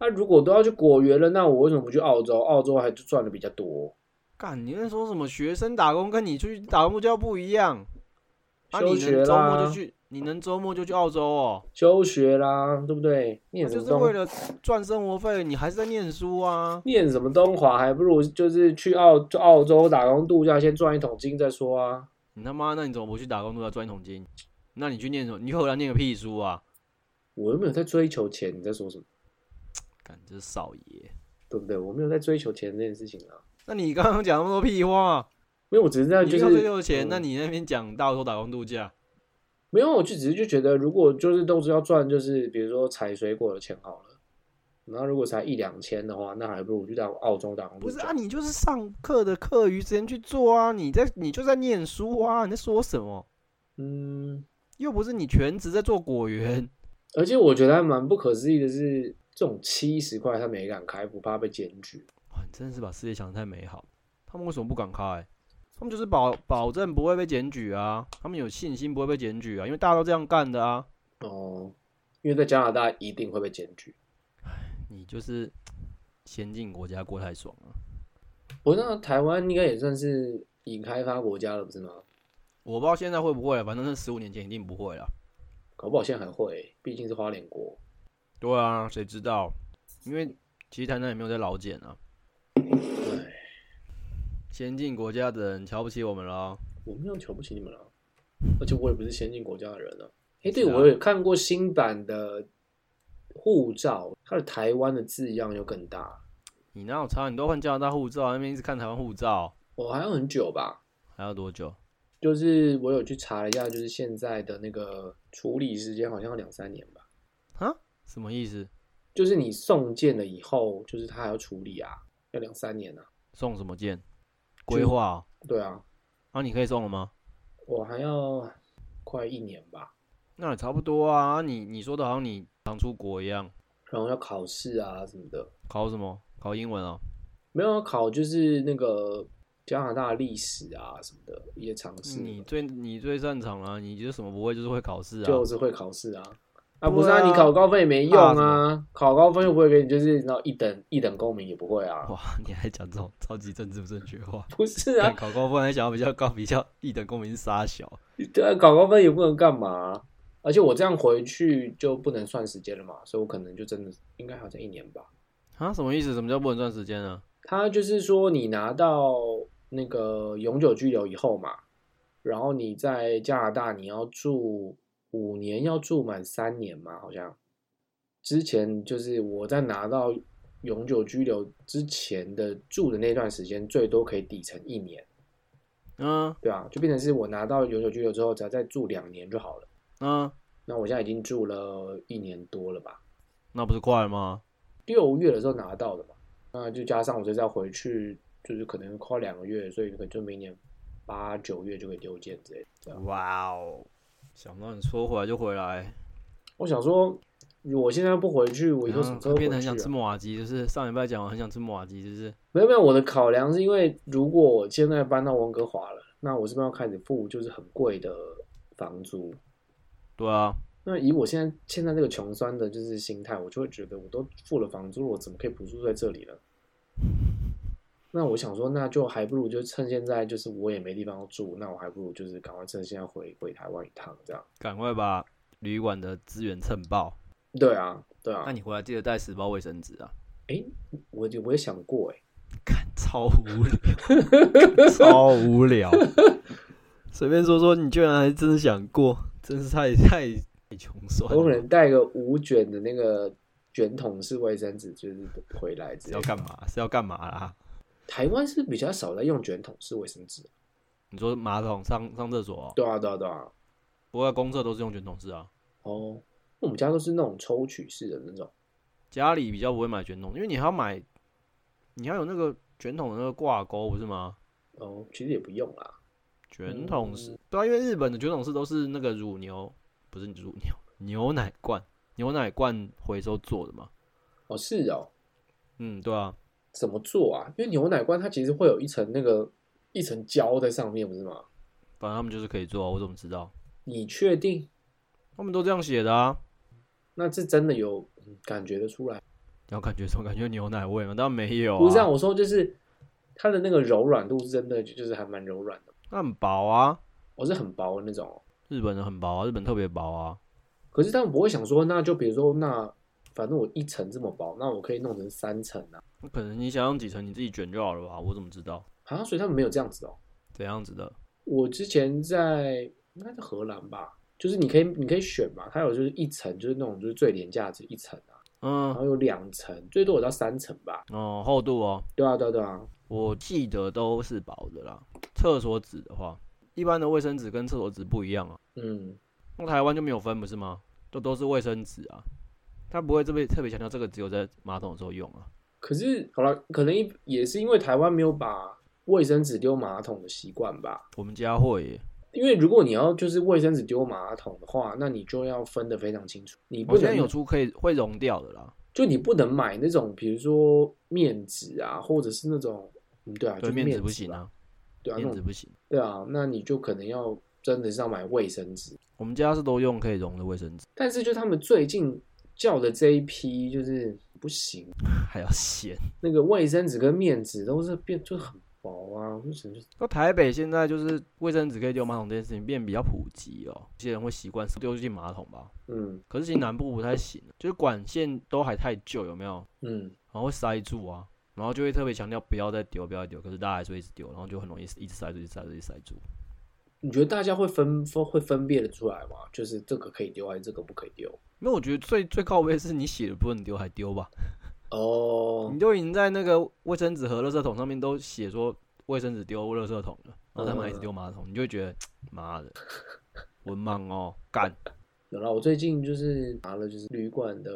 那、如果都要去果园了，那我为什么不去澳洲？澳洲还赚的比较多。干，你在说什么学生打工跟你出去打工就要不一样？啊，你能周末就去，你能周末就去澳洲哦？休学啦，对不对？念什就？是为了赚生活费，你还是在念书啊？念什么东华，还不如就是去澳澳洲打工度假，先赚一桶金再说啊。你他妈，那你怎么不去打工度假赚一桶金？那你去念什么？你去荷兰念个屁书啊？我又没有在追求钱，你在说什么？干，这是少爷。对不对？我没有在追求钱这件事情啊。那你刚刚讲那么多屁话，没有我只是在就你要追是求钱，嗯那你那边讲到说打工度假，没有，我就只是就觉得，如果就是都是要赚，就是比如说采水果的钱好了，然后如果才一两千的话，那还不如去到澳洲打工度假不是啊？你就是上课的课余时间去做啊，你在你就在念书啊，你在说什么？嗯，又不是你全职在做果园。而且我觉得还蛮不可思议的是，这种七十块他没敢开，不怕被检举。真的是把世界想得太美好。他们为什么不敢开？他们就是保保证不会被检举啊，他们有信心不会被检举啊，因为大家都这样干的啊。哦，因为在加拿大一定会被检举。你就是 [tsk] 先进国家过太爽了。我知道台湾应该也算是已开发国家了，不是吗？我不知道现在会不会，反正是十五年前一定不会了。搞不好现在还会，毕竟是花莲国。对啊，谁知道？因为其实台南也没有在老检啊。唉，先进国家的人瞧不起我们了。我没有瞧不起你们了，而且我也不是先进国家的人啊。哎、对，我有看过新版的护照，它的台湾的字样又更大。你哪有差？你都换加拿大护照，那边一直看台湾护照，我还要很久吧？还要多久？就是我有去查了一下，就是现在的那个处理时间好像要两三年吧。啊？什么意思？就是你送件了以后，就是他还要处理啊，要两三年啊。送什么件？规划哦、对啊，啊？你可以送了吗？我还要快一年吧。那也差不多啊。你你说的好像你常出国一样。然后要考试啊什么的。考什么？考英文啊？没有考，就是那个加拿大历史啊什么的一些常识。你最你最擅长啊，你就什么不会，就是会考试啊。就是会考试啊。啊，不是啊，啊你考高分也没用啊，考高分又不会给你，就是然后一等一等公民也不会啊。[laughs] 哇，你还讲这种超级政治不正确话？不是啊，考高分还想要比较高，比较一等公民傻小。对啊，考高分也不能干嘛。而且我这样回去就不能算时间了嘛，所以我可能就真的应该好像一年吧。啊，什么意思？什么叫不能算时间呢？他就是说，你拿到那个永久居留以后嘛，然后你在加拿大你要住五年，要住满三年嘛，好像。之前就是我在拿到永久居留之前的住的那段时间，最多可以抵成一年，嗯对啊，就变成是我拿到永久居留之后，只要再住两年就好了。嗯，那我现在已经住了一年多了吧，那不是快吗？六月的时候拿到的嘛，那就加上我这次要回去，就是可能快两个月，所以可能就明年八九月就可以丢件之类的。哇哦，想不到你说回来就回来，我想说，我现在不回去，我以后什么时候回去、啊变得很想吃？马鸡，就是上礼拜讲我很想吃马鸡，就是没有没有，我的考量是因为如果我现在搬到温哥华了，那我是不是要开始付就是很贵的房租？对啊，那以我现在现在这个穷酸的就是心态，我就会觉得我都付了房租，我怎么可以不住在这里呢？那我想说，那就还不如就趁现在就是我也没地方住，那我还不如就是赶快趁现在回回台湾一趟，这样。赶快把旅馆的资源蹭爆。对啊，对啊那，你回来记得带十包卫生纸啊！哎，我我也想过，[laughs] 哎，看超无聊，超无聊。[laughs] 随便说说，你居然还真的想过，真是太太太穷酸了。我可能带个五卷的那个卷筒式卫生纸，就是回来要干嘛？是要干嘛啦？台湾是比较少在用卷筒式卫生纸。你说马桶上上厕所、哦，对啊，对啊，对啊。不过在公厕都是用卷筒式啊。哦，我们家都是那种抽取式的那种。家里比较不会买卷筒，因为你还要买，你要有那个卷筒的那个挂钩，不是吗？哦，其实也不用啦。卷筒式，对啊，因为日本的卷筒式都是那个乳牛，不是乳牛，牛奶罐，牛奶罐回收做的嘛。哦，是哦。嗯，对啊，怎么做啊？因为牛奶罐它其实会有一层那个一层胶在上面，不是吗？反正他们就是可以做啊，我怎么知道？你确定？他们都这样写的啊。那是真的有嗯感觉得出来？要感觉什么？感觉牛奶味吗？当然没有啊。不是啊，我说就是它的那个柔软度是真的，就是还蛮柔软的。那很薄啊，我是很薄的那种哦。日本的很薄啊，日本特别薄啊。可是他们不会想说，那就比如说，那反正我一层这么薄，那我可以弄成三层啊。可能你想用几层，你自己卷就好了吧？我怎么知道？啊，所以他们没有这样子哦。怎样子的？我之前在应该是荷兰吧，就是你可以你可以选嘛，它有就是一层就是那种就是最廉价值一层啊，嗯然嗯，后有两层，最多有到三层吧。哦，厚度哦，对啊，对啊，对啊。我记得都是薄的啦。厕所纸的话，一般的卫生纸跟厕所纸不一样啊。嗯，那台湾就没有分不是吗？都都是卫生纸啊，它不会这边特别强调这个只有在马桶的时候用啊。可是好了，可能一也是因为台湾没有把卫生纸丢马桶的习惯吧。我们家会耶，因为如果你要就是卫生纸丢马桶的话，那你就要分得非常清楚，你不能现在有出可以会溶掉的啦。就你不能买那种比如说面纸啊，或者是那种嗯对啊，对，就面纸不，行啊，对啊，面纸不行。对啊，那你就可能要真的是要买卫生纸。我们家是都用可以溶的卫生纸，但是就他们最近叫的这一批就是不行，[laughs] 还要咸。那个卫生纸跟面纸都是变就很薄啊，为什么就那台北现在就是卫生纸可以丢马桶这件事情变比较普及哦，有些人会习惯丢进马桶吧。嗯可是其实南部不太行，就是管线都还太旧，有没有？嗯然后会塞住啊，然后就会特别强调不要再丢，不要再丢。可是大家还是会一直丢，然后就很容易一直塞住，一直塞住，一直塞住。你觉得大家会分分会分辨得出来吗？就是这个可以丢还是这个不可以丢？因为我觉得最最靠背是你写的不能丢还丢吧，哦你，就已经在那个卫生纸和垃圾桶上面都写说卫生纸丢垃圾桶了，然后他们还一直丢马桶，你就会觉得妈的，文盲哦，干。有了，我最近就是拿了就是旅馆的，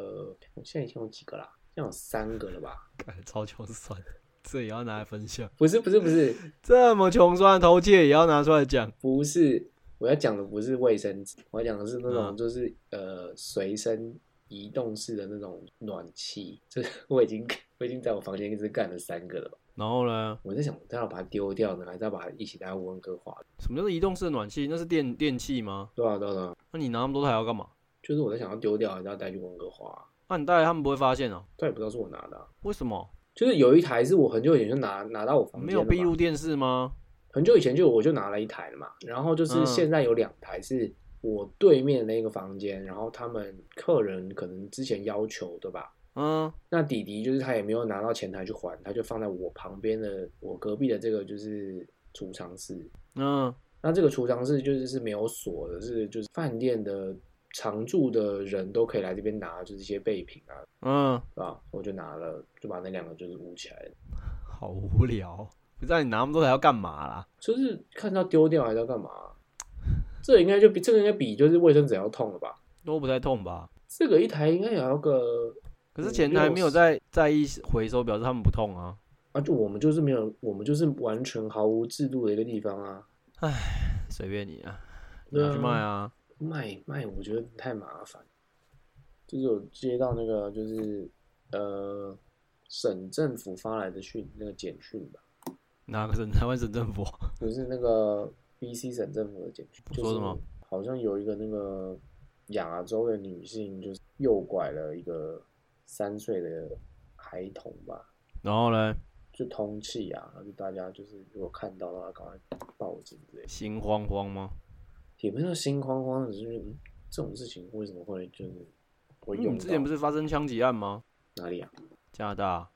我现在已经有几个啦，现在有三个了吧？干超穷酸，这也要拿来分享。不是不是不是这么穷酸的偷窃也要拿出来讲，不是，我要讲的不是卫生纸，我要讲的是那种嗯就是、呃随身移动式的那种暖气，这我已经我已经在我房间一直干了三个了吧。然后呢？我在想，我要把它丢掉呢，还是要把它一起带到温哥华？什么叫做移动式的暖气？那是电电器吗？对啊，对啊，对啊。那你拿那么多台要干嘛？就是我在想要丢掉，还是要带去温哥华？那你带来他们不会发现哦、他也不知道是我拿的啊、为什么？就是有一台是我很久以前就拿拿到我房间没有闭路电视吗？很久以前就我就拿了一台了嘛，然后就是嗯现在有两台是我对面那个房间，然后他们客人可能之前要求的吧。嗯，那弟弟就是他也没有拿到前台去还，他就放在我旁边的我隔壁的这个就是储藏室。嗯，那这个储藏室就是是没有锁的，是就是饭店的常住的人都可以来这边拿，就是一些备品啊，嗯，是吧？我就拿了，就把那两个就是捂起来了，好无聊。不知道你拿那么多台要干嘛啦？就是看到丢掉还是要干嘛？这应该就比这个应该比就是卫生纸要痛了吧？都不太痛吧？这个一台应该也要个可是前台没有在在意回收，表示他们不痛啊。啊，就我们就是没有，我们就是完全毫无制度的一个地方啊。唉随便你啊拿去卖啊。卖卖，我觉得太麻烦。就是有接到那个就是呃省政府发来的讯那个简讯吧，哪个省？台湾省政府？[laughs] 不是那个 BC 省政府的简讯，就是说什么好像有一个那个亚洲的女性就是诱拐了一个三岁的孩童吧，然后呢？就通气啊，然后就大家就是如果看到的话，赶快报警之类的。心慌慌吗？也没有心慌慌的，就是嗯，这种事情为什么会就是会用到你之前不是发生枪击案吗？哪里啊？加拿大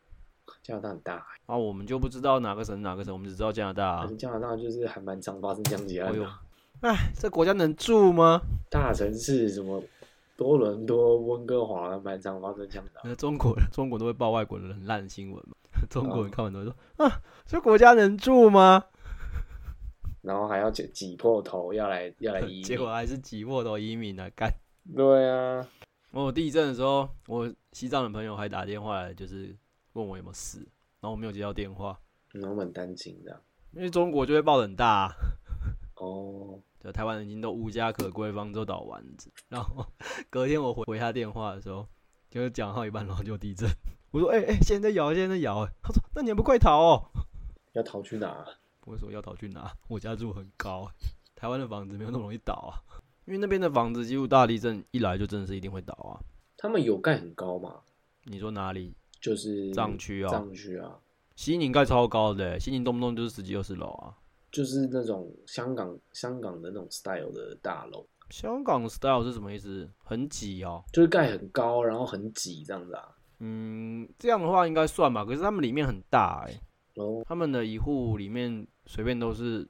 加拿大很大、欸，啊，我们就不知道哪个省哪个省，我们只知道加拿大。加拿大就是还蛮常发生枪击案的啊。，哎，这国家能住吗？大城市什么多伦多、温哥华，蛮常发生枪击案。那中国，中国都会报外国人很烂的新闻嘛。[laughs] 中国人看完都会说啊，这国家能住吗？然后还要挤挤破头要来要来移民。[laughs] 结果还是挤破头移民了，干。对啊，我地震的时候，我西藏的朋友还打电话来，就是问我有没有事，然后我没有接到电话，然后很担心的。因为中国就会报很大、啊，哦，[laughs] 就台湾人已经都无家可归，方舟岛丸子。然后 [laughs] 隔天我回回他电话的时候，就是讲到一半，然后就地震。我说：“哎、哎、现在在摇，现在在摇。”哎，他说：“那你还不快逃哦要逃去哪？？”我说：“要逃去哪？[laughs] 我家住很高，[laughs] 台湾的房子没有那么容易倒啊，因为那边的房子几乎大地震一来就真的是一定会倒啊。他们有盖很高吗？你说哪里？就是藏区啊藏区啊，西宁盖超高的、欸，西宁动不动就是十几二十楼啊。就是那种香港香港的那种 style 的大楼，香港 style 是什么意思？很挤哦。就是盖很高，然后很挤这样子啊。嗯，这样的话应该算吧。可是他们里面很大哎、然后他们的一户里面随便都是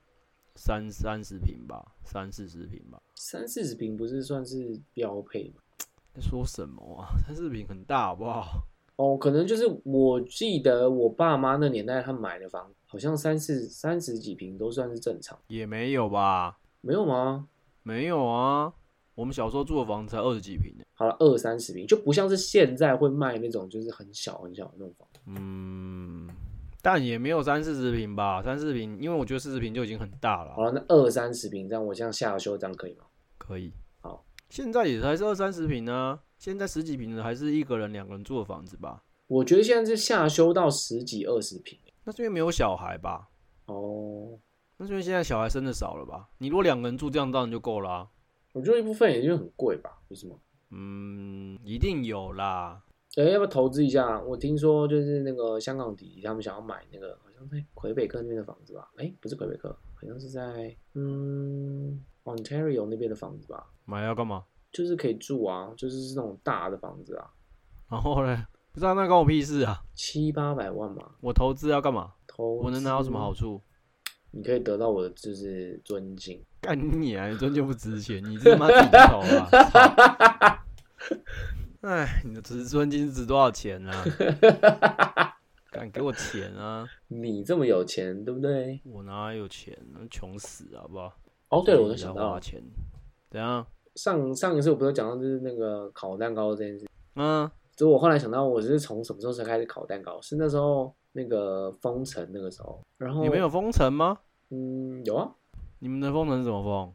三三十平吧，三四十平吧。三四十平不是算是标配吗？在说什么啊？[laughs] 三四十平很大好不好？哦，可能就是我记得我爸妈那年代他们买的房，好像三四三十几平都算是正常，也没有吧？没有吗？没有啊。我们小时候住的房子才二十几平呢、好了，二三十平就不像是现在会卖那种就是很小很小的那种房。嗯，但也没有三四十平吧？三四十平，因为我觉得四十平就已经很大了啊。好了，那二三十平这样，我这样下修这样可以吗？可以。好，现在也才是二三十平呢。现在十几平的还是一个人、两个人住的房子吧？我觉得现在是下修到十几二十平。那是因为没有小孩吧？哦，那是因为现在小孩生的少了吧？你如果两个人住这样，当然就够啦、我觉得一部分也就很贵吧，为什么？嗯，一定有啦。哎、要不要投资一下？我听说就是那个香港弟弟他们想要买那个，好像在魁北克那边的房子吧？哎、不是魁北克，好像是在嗯 Ontario 那边的房子吧？买要干嘛？就是可以住啊，就是是那种大的房子啊，[laughs] 然后呢？不知道那关我屁事啊！七八百万嘛。我投资要干嘛？投我能拿到什么好资？处？[laughs] 你可以得到我的就是尊敬。干你啊！你尊敬不值钱，你他妈自己投啊！[laughs] 操哎，你的值尊金值多少钱啊？[laughs] 敢给我钱啊！你这么有钱，对不对？我哪有钱？穷死好不好？哦，对了，我在都想到花钱，怎样？上上一次我不是讲到就是那个烤蛋糕这件事，嗯，就我后来想到我是从什么时候才开始烤蛋糕？是那时候那个封城那个时候，然后你们有封城吗？嗯有啊，你们的封城是怎么封？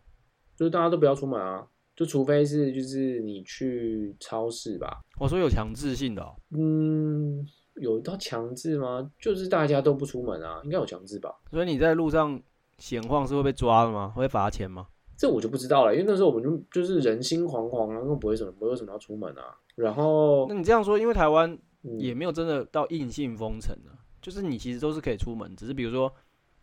就是大家都不要出门啊，就除非是就是你去超市吧，我说有强制性的、哦，嗯，有到强制吗？就是大家都不出门啊，应该有强制吧？所以你在路上闲晃是会被抓的吗？会罚钱吗？这我就不知道了，因为那时候我们就就是人心惶惶啊，根本不会什么不会什么要出门啊。然后那你这样说，因为台湾嗯也没有真的到硬性封城啊，就是你其实都是可以出门，只是比如说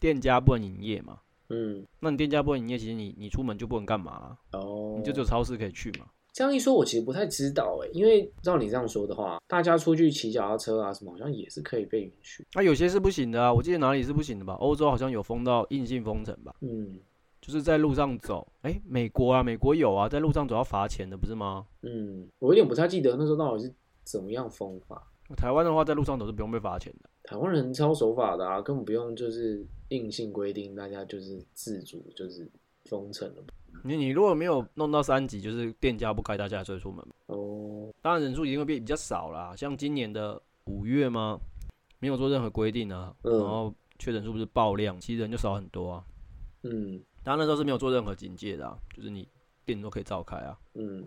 店家不能营业嘛。嗯那你店家不能营业，其实你你出门就不能干嘛啊、哦，你就只有超市可以去嘛。这样一说，我其实不太知道哎，因为照你这样说的话，大家出去骑脚踏车啊什么，好像也是可以被允许。那、有些是不行的啊，我记得哪里是不行的吧？欧洲好像有封到硬性封城吧，嗯就是在路上走。哎、美国啊，美国有啊，在路上走要罚钱的，不是吗？嗯，我有点不太记得那时候到底是怎么样封法。台湾的话，在路上走是不用被罚钱的。台湾人超守法的啊，根本不用就是硬性规定，大家就是自主就是封城了。你你如果没有弄到三级，就是店家不开，大家还是会出门。哦，当然人数一定会变比较少啦，像今年的五月吗？没有做任何规定啊，嗯然后确诊数不是爆量，其实人就少很多啊。嗯当然那时候是没有做任何警戒的、啊，就是你店都可以照开啊，嗯，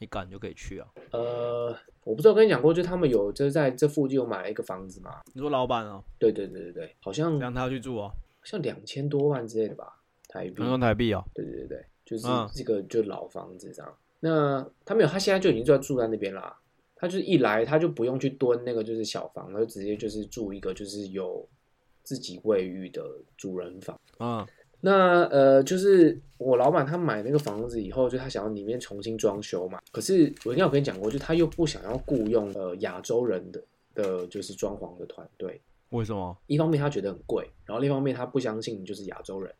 你赶就可以去啊。呃，我不知道跟你讲过，就他们有就是在这附近有买了一个房子嘛？你说老板啊，对对对对对，好像让他去住啊，像两千多万之类的吧，台币他。用台币啊，对对对对，就是嗯这个就老房子这样。那他没有，他现在就已经住在住在那边啦。他就是一来他就不用去蹲那个就是小房，他就直接就是住一个就是有自己卫浴的主人房。嗯那呃，就是我老板他买那个房子以后，就他想要里面重新装修嘛。可是我应该有跟你讲过，就他又不想要雇佣呃亚洲人的的，就是装潢的团队。为什么？一方面他觉得很贵，然后另一方面他不相信就是亚洲人，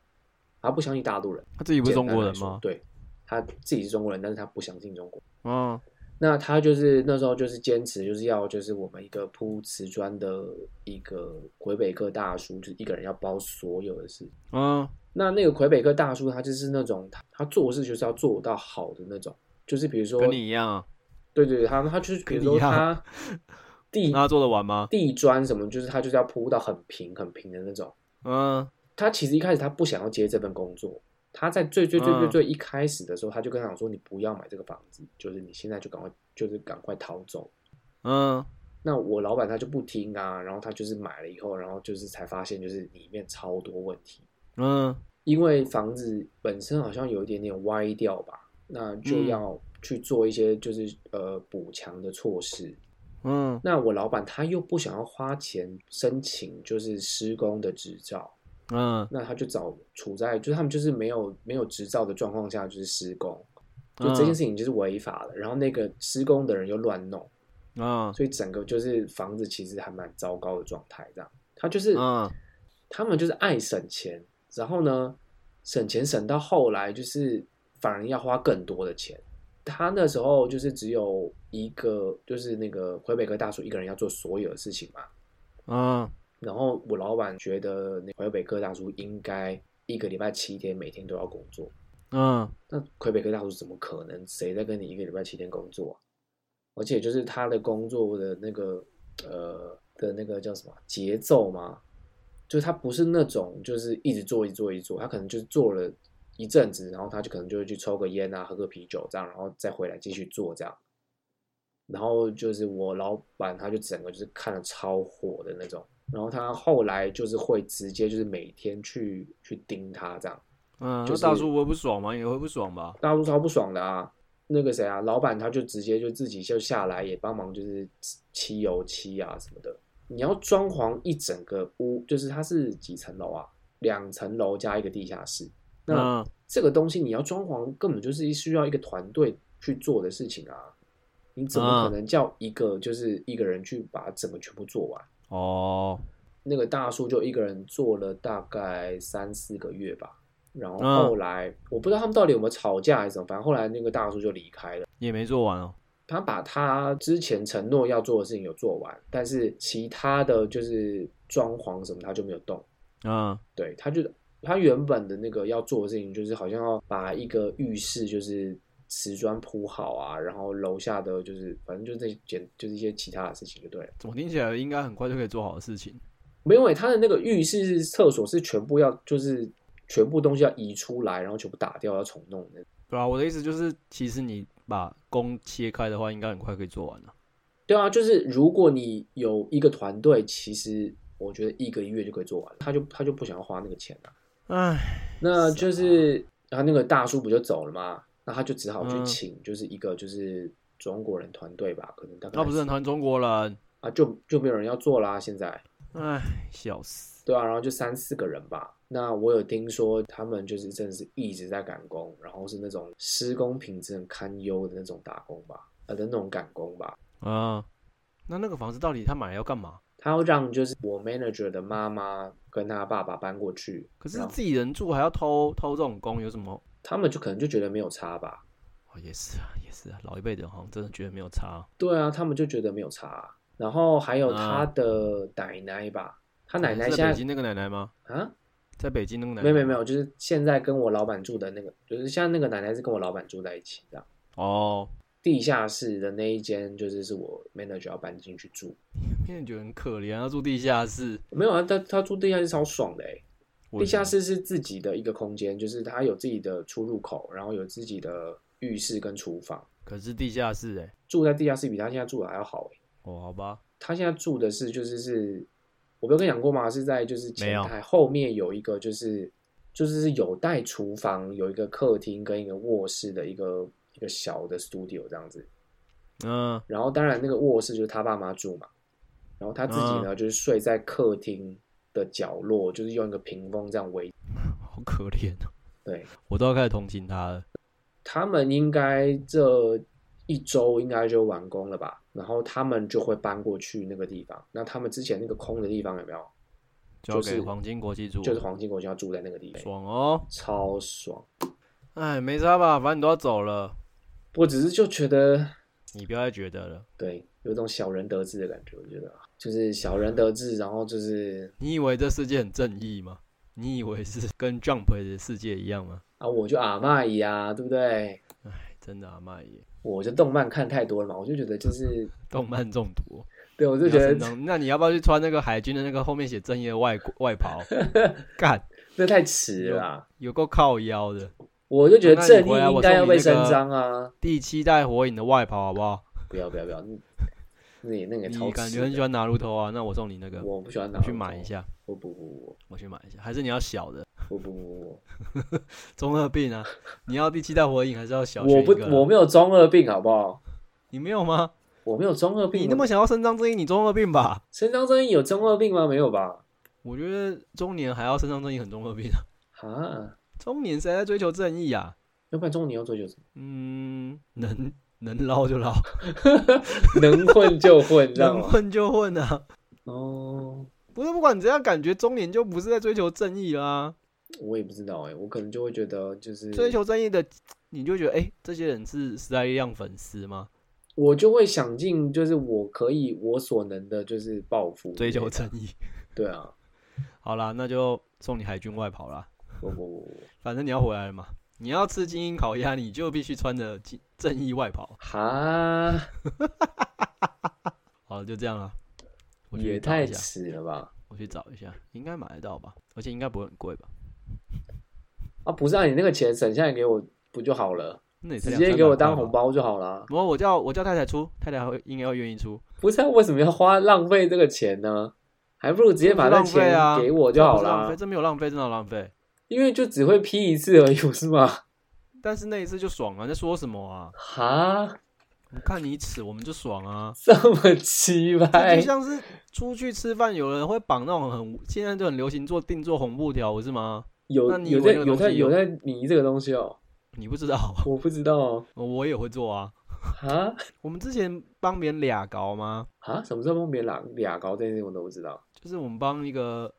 他不相信大陆人。他自己不是中国人吗？对，他自己是中国人，但是他不相信中国。嗯那他就是那时候就是坚持就是要就是我们一个铺瓷砖的一个魁北克大叔，就是一个人要包所有的事。嗯那那个魁北克大叔他就是那种他他做事就是要做到好的那种，就是比如说跟你一样啊，对对对，他他就是比如说他 [laughs] 地他做得完吗？地砖什么，就是他就是要铺到很平很平的那种。嗯他其实一开始他不想要接这份工作，他在最最最最嗯。最一开始的时候，他就跟他讲说：“你不要买这个房子，就是你现在就赶快就是赶快逃走。嗯”那我老板他就不听啊，然后他就是买了以后，然后就是才发现就是里面超多问题，嗯。因为房子本身好像有一点点歪掉吧，那就嗯。要去做一些就是呃补强的措施。嗯。那我老板他又不想要花钱申请就是施工的执照，嗯那他就找处在就是他们就是没有没有执照的状况下就是施工，就嗯这件事情就是违法的。然后那个施工的人又乱弄，啊所以整个就是房子其实还蛮糟糕的状态。这样，他就是、嗯他们就是爱省钱，然后呢省钱省到后来就是反而要花更多的钱。他那时候就是只有一个，就是那个魁北克大叔一个人要做所有的事情嘛。嗯然后我老板觉得那魁北克大叔应该一个礼拜七天，每天都要工作。嗯那魁北克大叔怎么可能？谁在跟你一个礼拜七天工作啊？而且就是他的工作的那个呃的那个叫什么节奏嘛，就是他不是那种就是一直做一做一做，他可能就是做了一阵子，然后他就可能就会去抽个烟啊，喝个啤酒这样，然后再回来继续做这样。然后就是我老板，他就整个就是看了超火的那种，然后他后来就是会直接就是每天去去盯他这样，嗯，就是大叔会不爽吗？也会不爽吧？大叔超不爽的啊。那个谁啊，老板他就直接就自己就下来也帮忙，就是漆油漆啊什么的。你要装潢一整个屋，就是它是几层楼啊？两层楼加一个地下室。那嗯这个东西你要装潢，根本就是需要一个团队去做的事情啊。你怎么可能叫一个就是一个人去把整个全部做完？哦那个大叔就一个人做了大概三四个月吧，然后嗯后来、我不知道他们到底有没有吵架还是什么，反正后来那个大叔就离开了。也没做完哦。他把他之前承诺要做的事情有做完，但是其他的就是装潢什么他就没有动。嗯对，他就他原本的那个要做的事情就是好像要把一个浴室就是瓷砖铺好啊，然后楼下的就是反正就是这简就是一些其他的事情就对了。怎么听起来应该很快就可以做好的事情？没有诶、他的那个浴室、厕所是全部要就是全部东西要移出来，然后全部打掉，要重弄的。对啊，我的意思就是，其实你把工切开的话，应该很快可以做完了。对啊，就是如果你有一个团队，其实我觉得一个月就可以做完，他就他就不想要花那个钱了。唉，那就是然后那个大叔不就走了吗？那他就只好去嗯请，就是一个就是中国人团队吧，可能大概那不是很团中国人？啊，就就没有人要做啦，现在唉，笑死。对啊，然后就三四个人吧。那我有听说他们就是真的是一直在赶工，然后是那种施工品质很堪忧的那种打工吧，呃的那种赶工吧。啊，那那个房子到底他买来要干嘛？他要让就是我 manager 的妈妈跟他爸爸搬过去，可是自己人住还要偷偷这种工，有什么？他们就可能就觉得没有差吧。哦，也是啊，也是啊，老一辈的人好像真的觉得没有差。对啊，他们就觉得没有差啊、然后还有他啊的奶奶吧，他奶奶现在是在北京那个奶奶吗？啊，在北京那个奶奶？没有没有没有，就是现在跟我老板住的那个，就是现在那个奶奶是跟我老板住在一起这样。哦，地下室的那一间就是是我 manager 要搬进去住，[laughs] 现在觉得很可怜，他住地下室。没有啊，他他住地下室超爽的哎、为地下室是自己的一个空间，就是它有自己的出入口，然后有自己的浴室跟厨房。可是地下室哎、住在地下室比他现在住的还要好哎、哦，好吧，他现在住的是就是是，我不有跟你讲过吗？是在就是前台后面有一个就是就是是有带厨房，有一个客厅跟一个卧室的一个一个小的 studio 这样子。嗯，然后当然那个卧室就是他爸妈住嘛，然后他自己呢、就是睡在客厅的角落，就是用一个屏风这样围。[laughs] 好可怜哦，对我都要开始同情他了。他们应该这一周应该就完工了吧？然后他们就会搬过去那个地方。那他们之前那个空的地方有没有？就是黄金国际住，就是黄金国际要住在那个地方，爽哦。超爽。哎，没差吧，反正你都要走了，我只是就觉得，你不要再觉得了。对，有种小人得志的感觉。我觉得就是小人得志，然后就是你以为这世界很正义吗？你以为是 [laughs] 跟 Jump 的世界一样吗？啊，我就阿麦呀，对不对？哎，真的阿妈耶，我就动漫看太多了嘛，我就觉得就是，[laughs] 动漫中毒。[laughs] 对我就觉得那你要不要去穿那个海军的那个后面写正义的外外袍？干，那太迟了啦。有够靠腰的。我就觉得正义应该要被伸张啊！第七代火影的外袍好不好？不要不要不要，那那个也超你感。觉很喜欢拿鹿头啊？那我送你那个，我不喜欢拿我去买一。下，我不不不我去买一下。还是你要小的不不不不 [laughs] 中二病啊？你要第七代火影还是要小，我不我没有中二病，好不好？你没有吗？我没有中二病。你那么想要伸张正义，你中二病吧？伸张正义有中二病吗？没有吧？我觉得中年还要伸张正义很中二病啊。[laughs] 啊，中年谁在追求正义啊？要不然中年要追求什么？嗯，能能捞就捞，[laughs] 能混就混，知道吗？能混就混啊。哦，不是，不管你怎样，感觉中年就不是在追求正义啦、我也不知道哎、我可能就会觉得就是追求正义的，你就觉得哎、诶这些人是时代力量粉丝吗？我就会想尽就是我可以我所能的，就是报复追求正义。对啊，好啦，那就送你海军外袍啦。不不不不，反正你要回来了嘛，你要吃精英烤鸭，你就必须穿着正正义外跑。哈，[laughs] 好，就这样了。我去也太迟了吧？我去找一下，应该买得到吧？而且应该不会很贵吧？啊，不是啊，你那个钱省下来给我不就好了？那直接给我当红包。就好了。我我叫我叫太太出，太太会应该会愿意出，不是啊，为什么要花浪费这个钱呢？还不如直接把那钱给我就好啦这不是浪费，。这没有浪费，真的浪费。因为就只会批一次而已，不是吗？但是那一次就爽啊，你在说什么啊？哈，我看你耻，我们就爽啊！这么奇葩就？像是出去吃饭，有人会绑那种很现在就很流行做定做红布条，不是吗？有那你以有在有在有在迷这个东西哦？你不知道啊，[laughs] 我不知道哦。我也会做啊。哈我们之前帮别人俩搞吗？啊，什么时候帮别人俩俩高这件事我都不知道。就是我们帮一个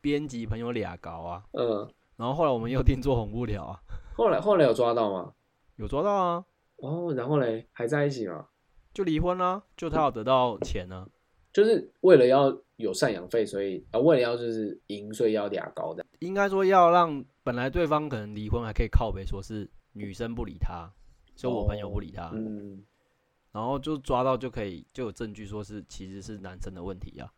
编辑朋友俩搞啊，嗯，然后后来我们又定做红布条啊，后来后来有抓到吗？有抓到啊，哦，然后嘞，还在一起吗？就离婚啦、就他要得到钱呢、就是为了要有赡养费，所以啊，为了要就是赢，所以要俩高的。应该说要让本来对方可能离婚还可以靠北说是女生不理他，就我朋友不理他，嗯，然后就抓到就可以就有证据说是其实是男生的问题啊。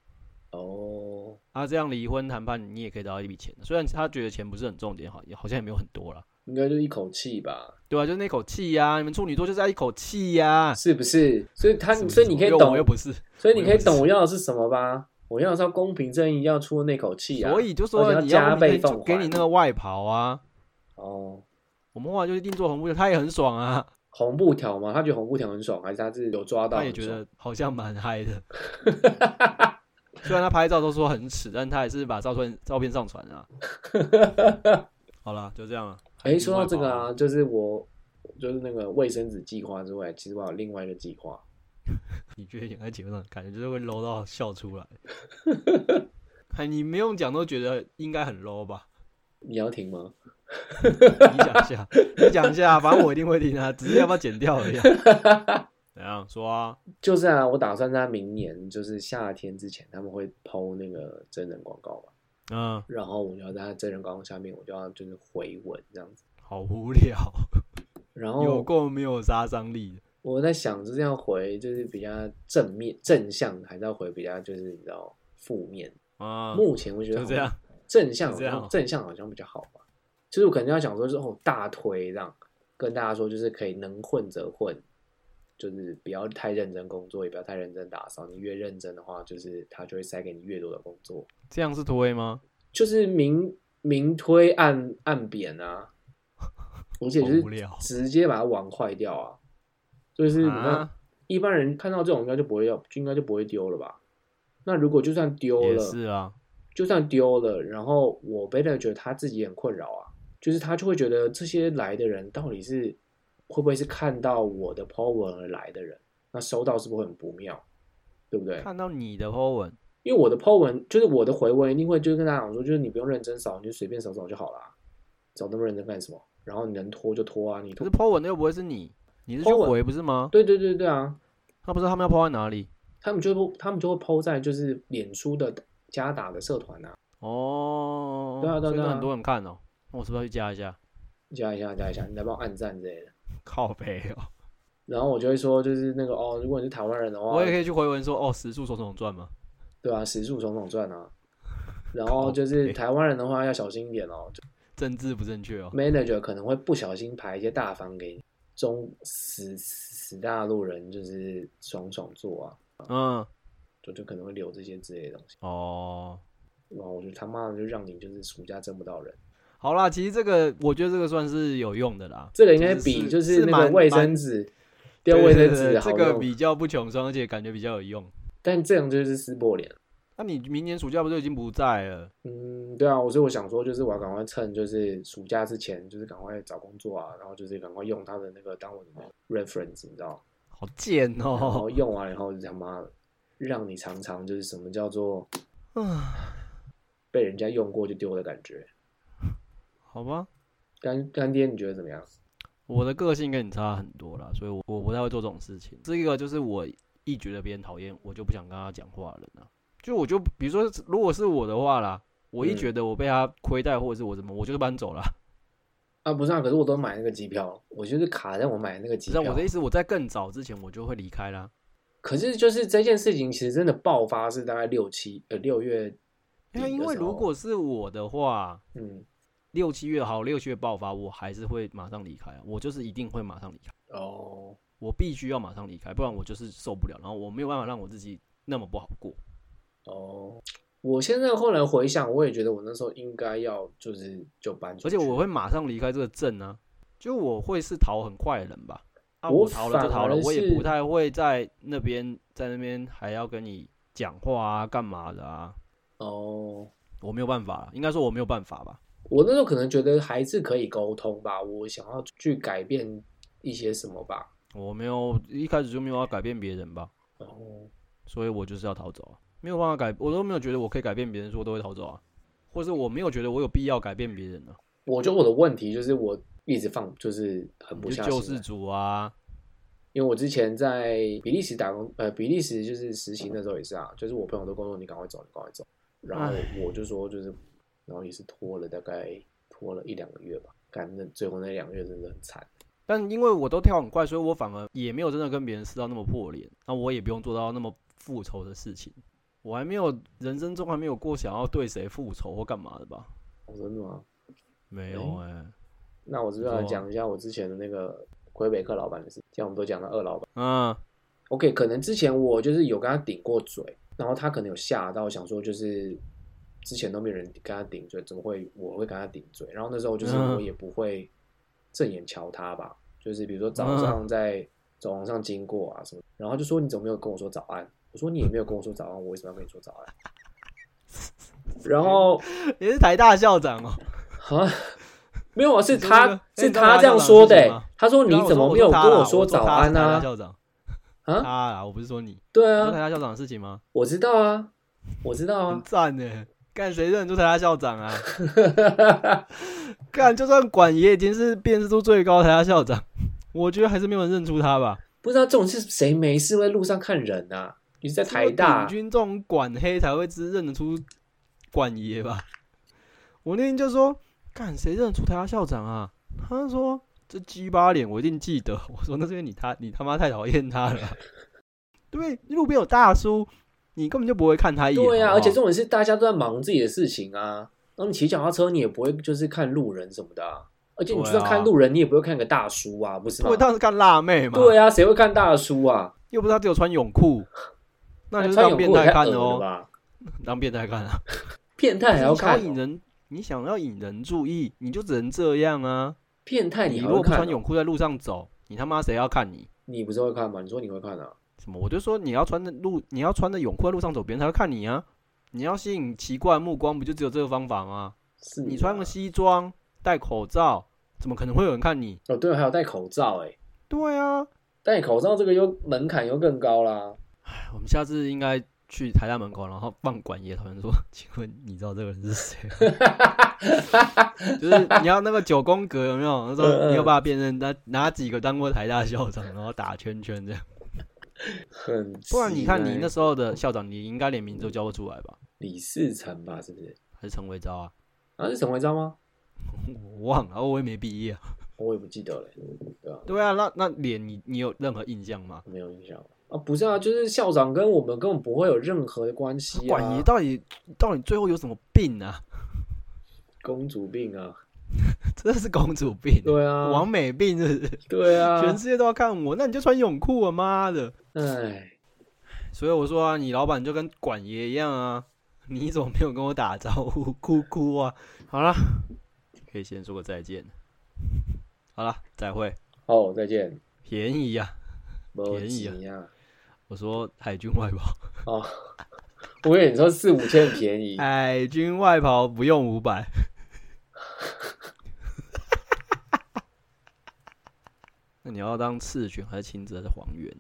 哦，啊，这样离婚谈判你也可以得到一笔钱，虽然他觉得钱不是很重点，好，也好像也没有很多啦，应该就一口气吧，对啊，就那口气呀、你们处女座就是要一口气呀、是不是？所以他，是是所以你可以懂我又不是，所以你可以懂我要的是什么吧？我要的是要公平正义，要出那口气啊！所以就说你加倍给你那个外袍啊，哦，我们后来就一定做红布条，他也很爽啊，[laughs] 红布条嘛，他觉得红布条很爽，还是他是有抓到？他也觉得好像蛮嗨的。[laughs] 虽然他拍照都说很耻，但他还是把照片照片上传啊。[laughs] 好了，就这样了。哎、说到这个啊，就是我就是那个卫生纸计划之外，其实我还有另外一个计划。[laughs] 你觉得演在节目上，感觉就是会 low 到笑出来。[laughs] 哎，你没用讲都觉得应该很 low 吧？你要停吗？[laughs] 你讲一下，你讲一下，反正我一定会听啊，只是要不要剪掉而已啊。怎样说啊？就是啊，我打算在明年就是夏天之前，他们会抛那个真人广告嘛，嗯，然后我就要在真人广告下面，我就要就是回文这样子。好无聊，然后有后够没有杀伤力。我在想，就是要回就是比较正面正向，还是要回比较就是你知道负面？啊，目前我觉得就这样，正向这样正向好像比较好吧。就是我可能要讲说，就是哦大推这样跟大家说，就是可以能混则混，就是不要太认真工作，也不要太认真打扫。你越认真的话，就是他就会塞给你越多的工作。这样是推吗？就是明明推暗暗扁啊，[laughs] 而且就是直接把它玩坏掉啊。就是你看、啊一般人看到这种应该就不会要，就应该就不会丢了吧？那如果就算丢了，是啊，就算丢了，然后我贝勒觉得他自己也很困扰啊，就是他就会觉得这些来的人到底是会不会是看到我的 po 文而来的人？那收到是不是会很不妙？对不对？看到你的 po 文，因为我的 po 文就是我的回文一定会就是跟大家讲说，就是你不用认真扫，你就随便扫扫就好了，扫那么认真干什么？然后你能拖就拖啊，你拖可是 po 文的又不会是你，你是去回不是吗？对对对对啊，他不知道他们要 po 在哪里他们就会他们就会 po 在就是脸书的加打的社团啊，哦。对啊对啊很多人看哦。那我是不是要去加一下？加一下加一下，你来帮我按赞之类的。[laughs] 靠背哦，然后我就会说，就是那个哦，如果你是台湾人的话，我也可以去回文说哦，时速手冢传嘛。对啊，时速总统赚啊。[laughs] 然后就是台湾人的话要小心一点哦政治不正确哦。，manager 可能会不小心排一些大方给你，中死死大陆人就是爽爽做啊，嗯，就就可能会留这些之类的东西。哦，然后我就他妈的就让你就是暑假挣不到人，好啦，其实这个我觉得这个算是有用的啦。这个应该比就是那个蛮卫生蛮纸丢卫生纸好用，这个比较不穷酸，而且感觉比较有用。但这样就是撕破脸。那你明年暑假不就已经不在了？嗯，对啊，我所以我想说，就是我要赶快趁就是暑假之前，就是赶快找工作啊，然后就是赶快用他的那个当我的那个 reference，你知道，好贱然哦！后用完以后就他妈的让你尝尝就是什么叫做啊被人家用过就丢的感觉。好吧，干干爹，你觉得怎么样？我的个性跟你差很多啦，所以我我不太会做这种事情。这个就是我一觉得别人讨厌，我就不想跟他讲话了呢。就我就比如说，如果是我的话啦，我一嗯觉得我被他亏待或者是我怎么，我就搬走了。[laughs] 啊，不是啊，可是我都买那个机票，我就是卡在我买那个机票。我的意思，我在更早之前我就会离开啦。可是就是这件事情，其实真的爆发是大概六七呃六月底因为如果是我的话，嗯六七月好，六七月爆发，我还是会马上离开啊，我就是一定会马上离开，哦我必须要马上离开，不然我就是受不了，然后我没有办法让我自己那么不好过。哦，我现在后来回想，我也觉得我那时候应该要就是就搬出去，而且我会马上离开这个镇啊，就我会是逃很快的人吧。啊，我我逃了就逃了我也不太会在那边在那边还要跟你讲话啊，干嘛的啊？哦，我没有办法，应该说我没有办法吧。我那时候可能觉得还是可以沟通吧，我想要去改变一些什么吧。我没有一开始就没有要改变别人吧，哦，所以我就是要逃走啊，没有办法改，我都没有觉得我可以改变别人，说我都会逃走啊，或是我没有觉得我有必要改变别人啊，我觉得我的问题就是我一直放就是很不你下心来，是救世主啊，因为我之前在比利时打工，呃，比利时就是实习那时候也是啊，就是我朋友都跟我说你赶快走，你赶快走，然后我就说就是，然后也是拖了大概拖了一两个月吧，干那最后那两个月真的很惨。但因为我都跳很快，所以我反而也没有真的跟别人撕到那么破脸，那我也不用做到那么复仇的事情。我还没有人生中还没有过想要对谁复仇或干嘛的吧？哦真的吗？没有哎、那我是不是要讲一下我之前的那个魁北克老板的事？既然我们都讲到二老板嗯，，OK，可能之前我就是有跟他顶过嘴，然后他可能有吓到，想说就是之前都没有人跟他顶嘴，怎么会我会跟他顶嘴？然后那时候就是嗯我也不会正眼瞧他吧，就是比如说早上在走廊上经过啊什么，然后就说你怎么没有跟我说早安？我说你也没有跟我说早安，我为什么要跟你说早安？然后 [laughs] 你是台大校长哦、啊，没有啊，是他哎是他他这样说的。他说你怎么没有跟我说早安呢、呢、校长啊？他啊，我不是说你，对啊台啊，大校长的事情吗？我知道啊，我知道很啊。赞呢，干谁认得出台大校长啊？[laughs] 干就算管爷已经是辨识度最高的台大校长，我觉得还是没有人认出他吧。不知道这种是谁没事会在路上看人啊？你是在台顶大，军这种管黑才会知认得出管爷吧？我那天就说，干谁认得出台大校长啊？他说这鸡巴脸我一定记得。我说那是因为你他你他妈太讨厌他了啊。[laughs] 对，路边有大叔，你根本就不会看他一眼。对啊，而且重点是大家都在忙自己的事情啊。然后你骑脚踏车，你也不会就是看路人什么的、啊，而且你就算看路人，你也不会看个大叔啊，不是吗我？当时看辣妹嘛，对啊，谁会看大叔啊？又不是他只有穿泳裤，那就是穿当变态看的哦，吧？当变态看啊。[laughs] 变态还要你想要引人，你想要引人注意，你就只能这样啊。变态你如果？穿泳裤在路上走，你他妈谁要看你？你不是会看吗？你说你会看啊？什么？我就说你要穿的路，你要穿的泳裤在路上走，别人才会看你啊。你要吸引奇怪的目光，不就只有这个方法吗？是啊你穿个西装，戴口罩，怎么可能会有人看你？哦，对，还有戴口罩哎、对啊，戴口罩这个又门槛又更高啦。我们下次应该去台大门口，然后放管爷讨论说，[laughs] 请问你知道这个人是谁吗？[laughs] 就是你要那个九宫格有没有？他嗯说嗯你有办法辨认哪哪几个当过台大校长，然后打圈圈这样。[laughs] 很不然你看你那时候的校长，你应该连名字都叫不出来吧？李世成吧，是不是？还是陈维昭啊？啊，是陈维昭吗？[laughs] 我忘了，我也没毕业啊。[laughs] 我也不记得了，对吧、对啊，那那脸你你有任何印象吗？没有印象啊，不是啊，就是校长跟我们根本不会有任何的关系啊。管你到底到底最后有什么病啊？公主病啊，[laughs] 真的是公主病，对啊，王美病是不是？对啊，全世界都要看我，那你就穿泳裤啊！妈的！哎，所以我说啊，你老板就跟管爷一样啊，你怎么没有跟我打招呼？哭哭啊！好了，可以先说个再见。好了，再会。哦，再见，便宜呀、没便宜啊。我说海军外跑，哦，我以为你说四五千便宜，[laughs] 海军外袍不用五百。那你要当赤犬还是青子还是黄猿？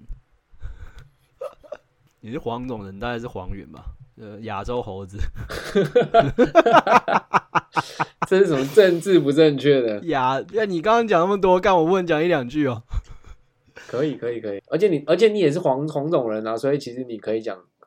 [laughs] 你是黄种人，大概是黄猿吧？呃，亚洲猴子，[laughs] 这是什么政治不正确的？亚，那你刚刚讲那么多，干我问讲一两句哦。可以，可以，可以。而且你，而且你也是黄黄种人啊，所以其实你可以讲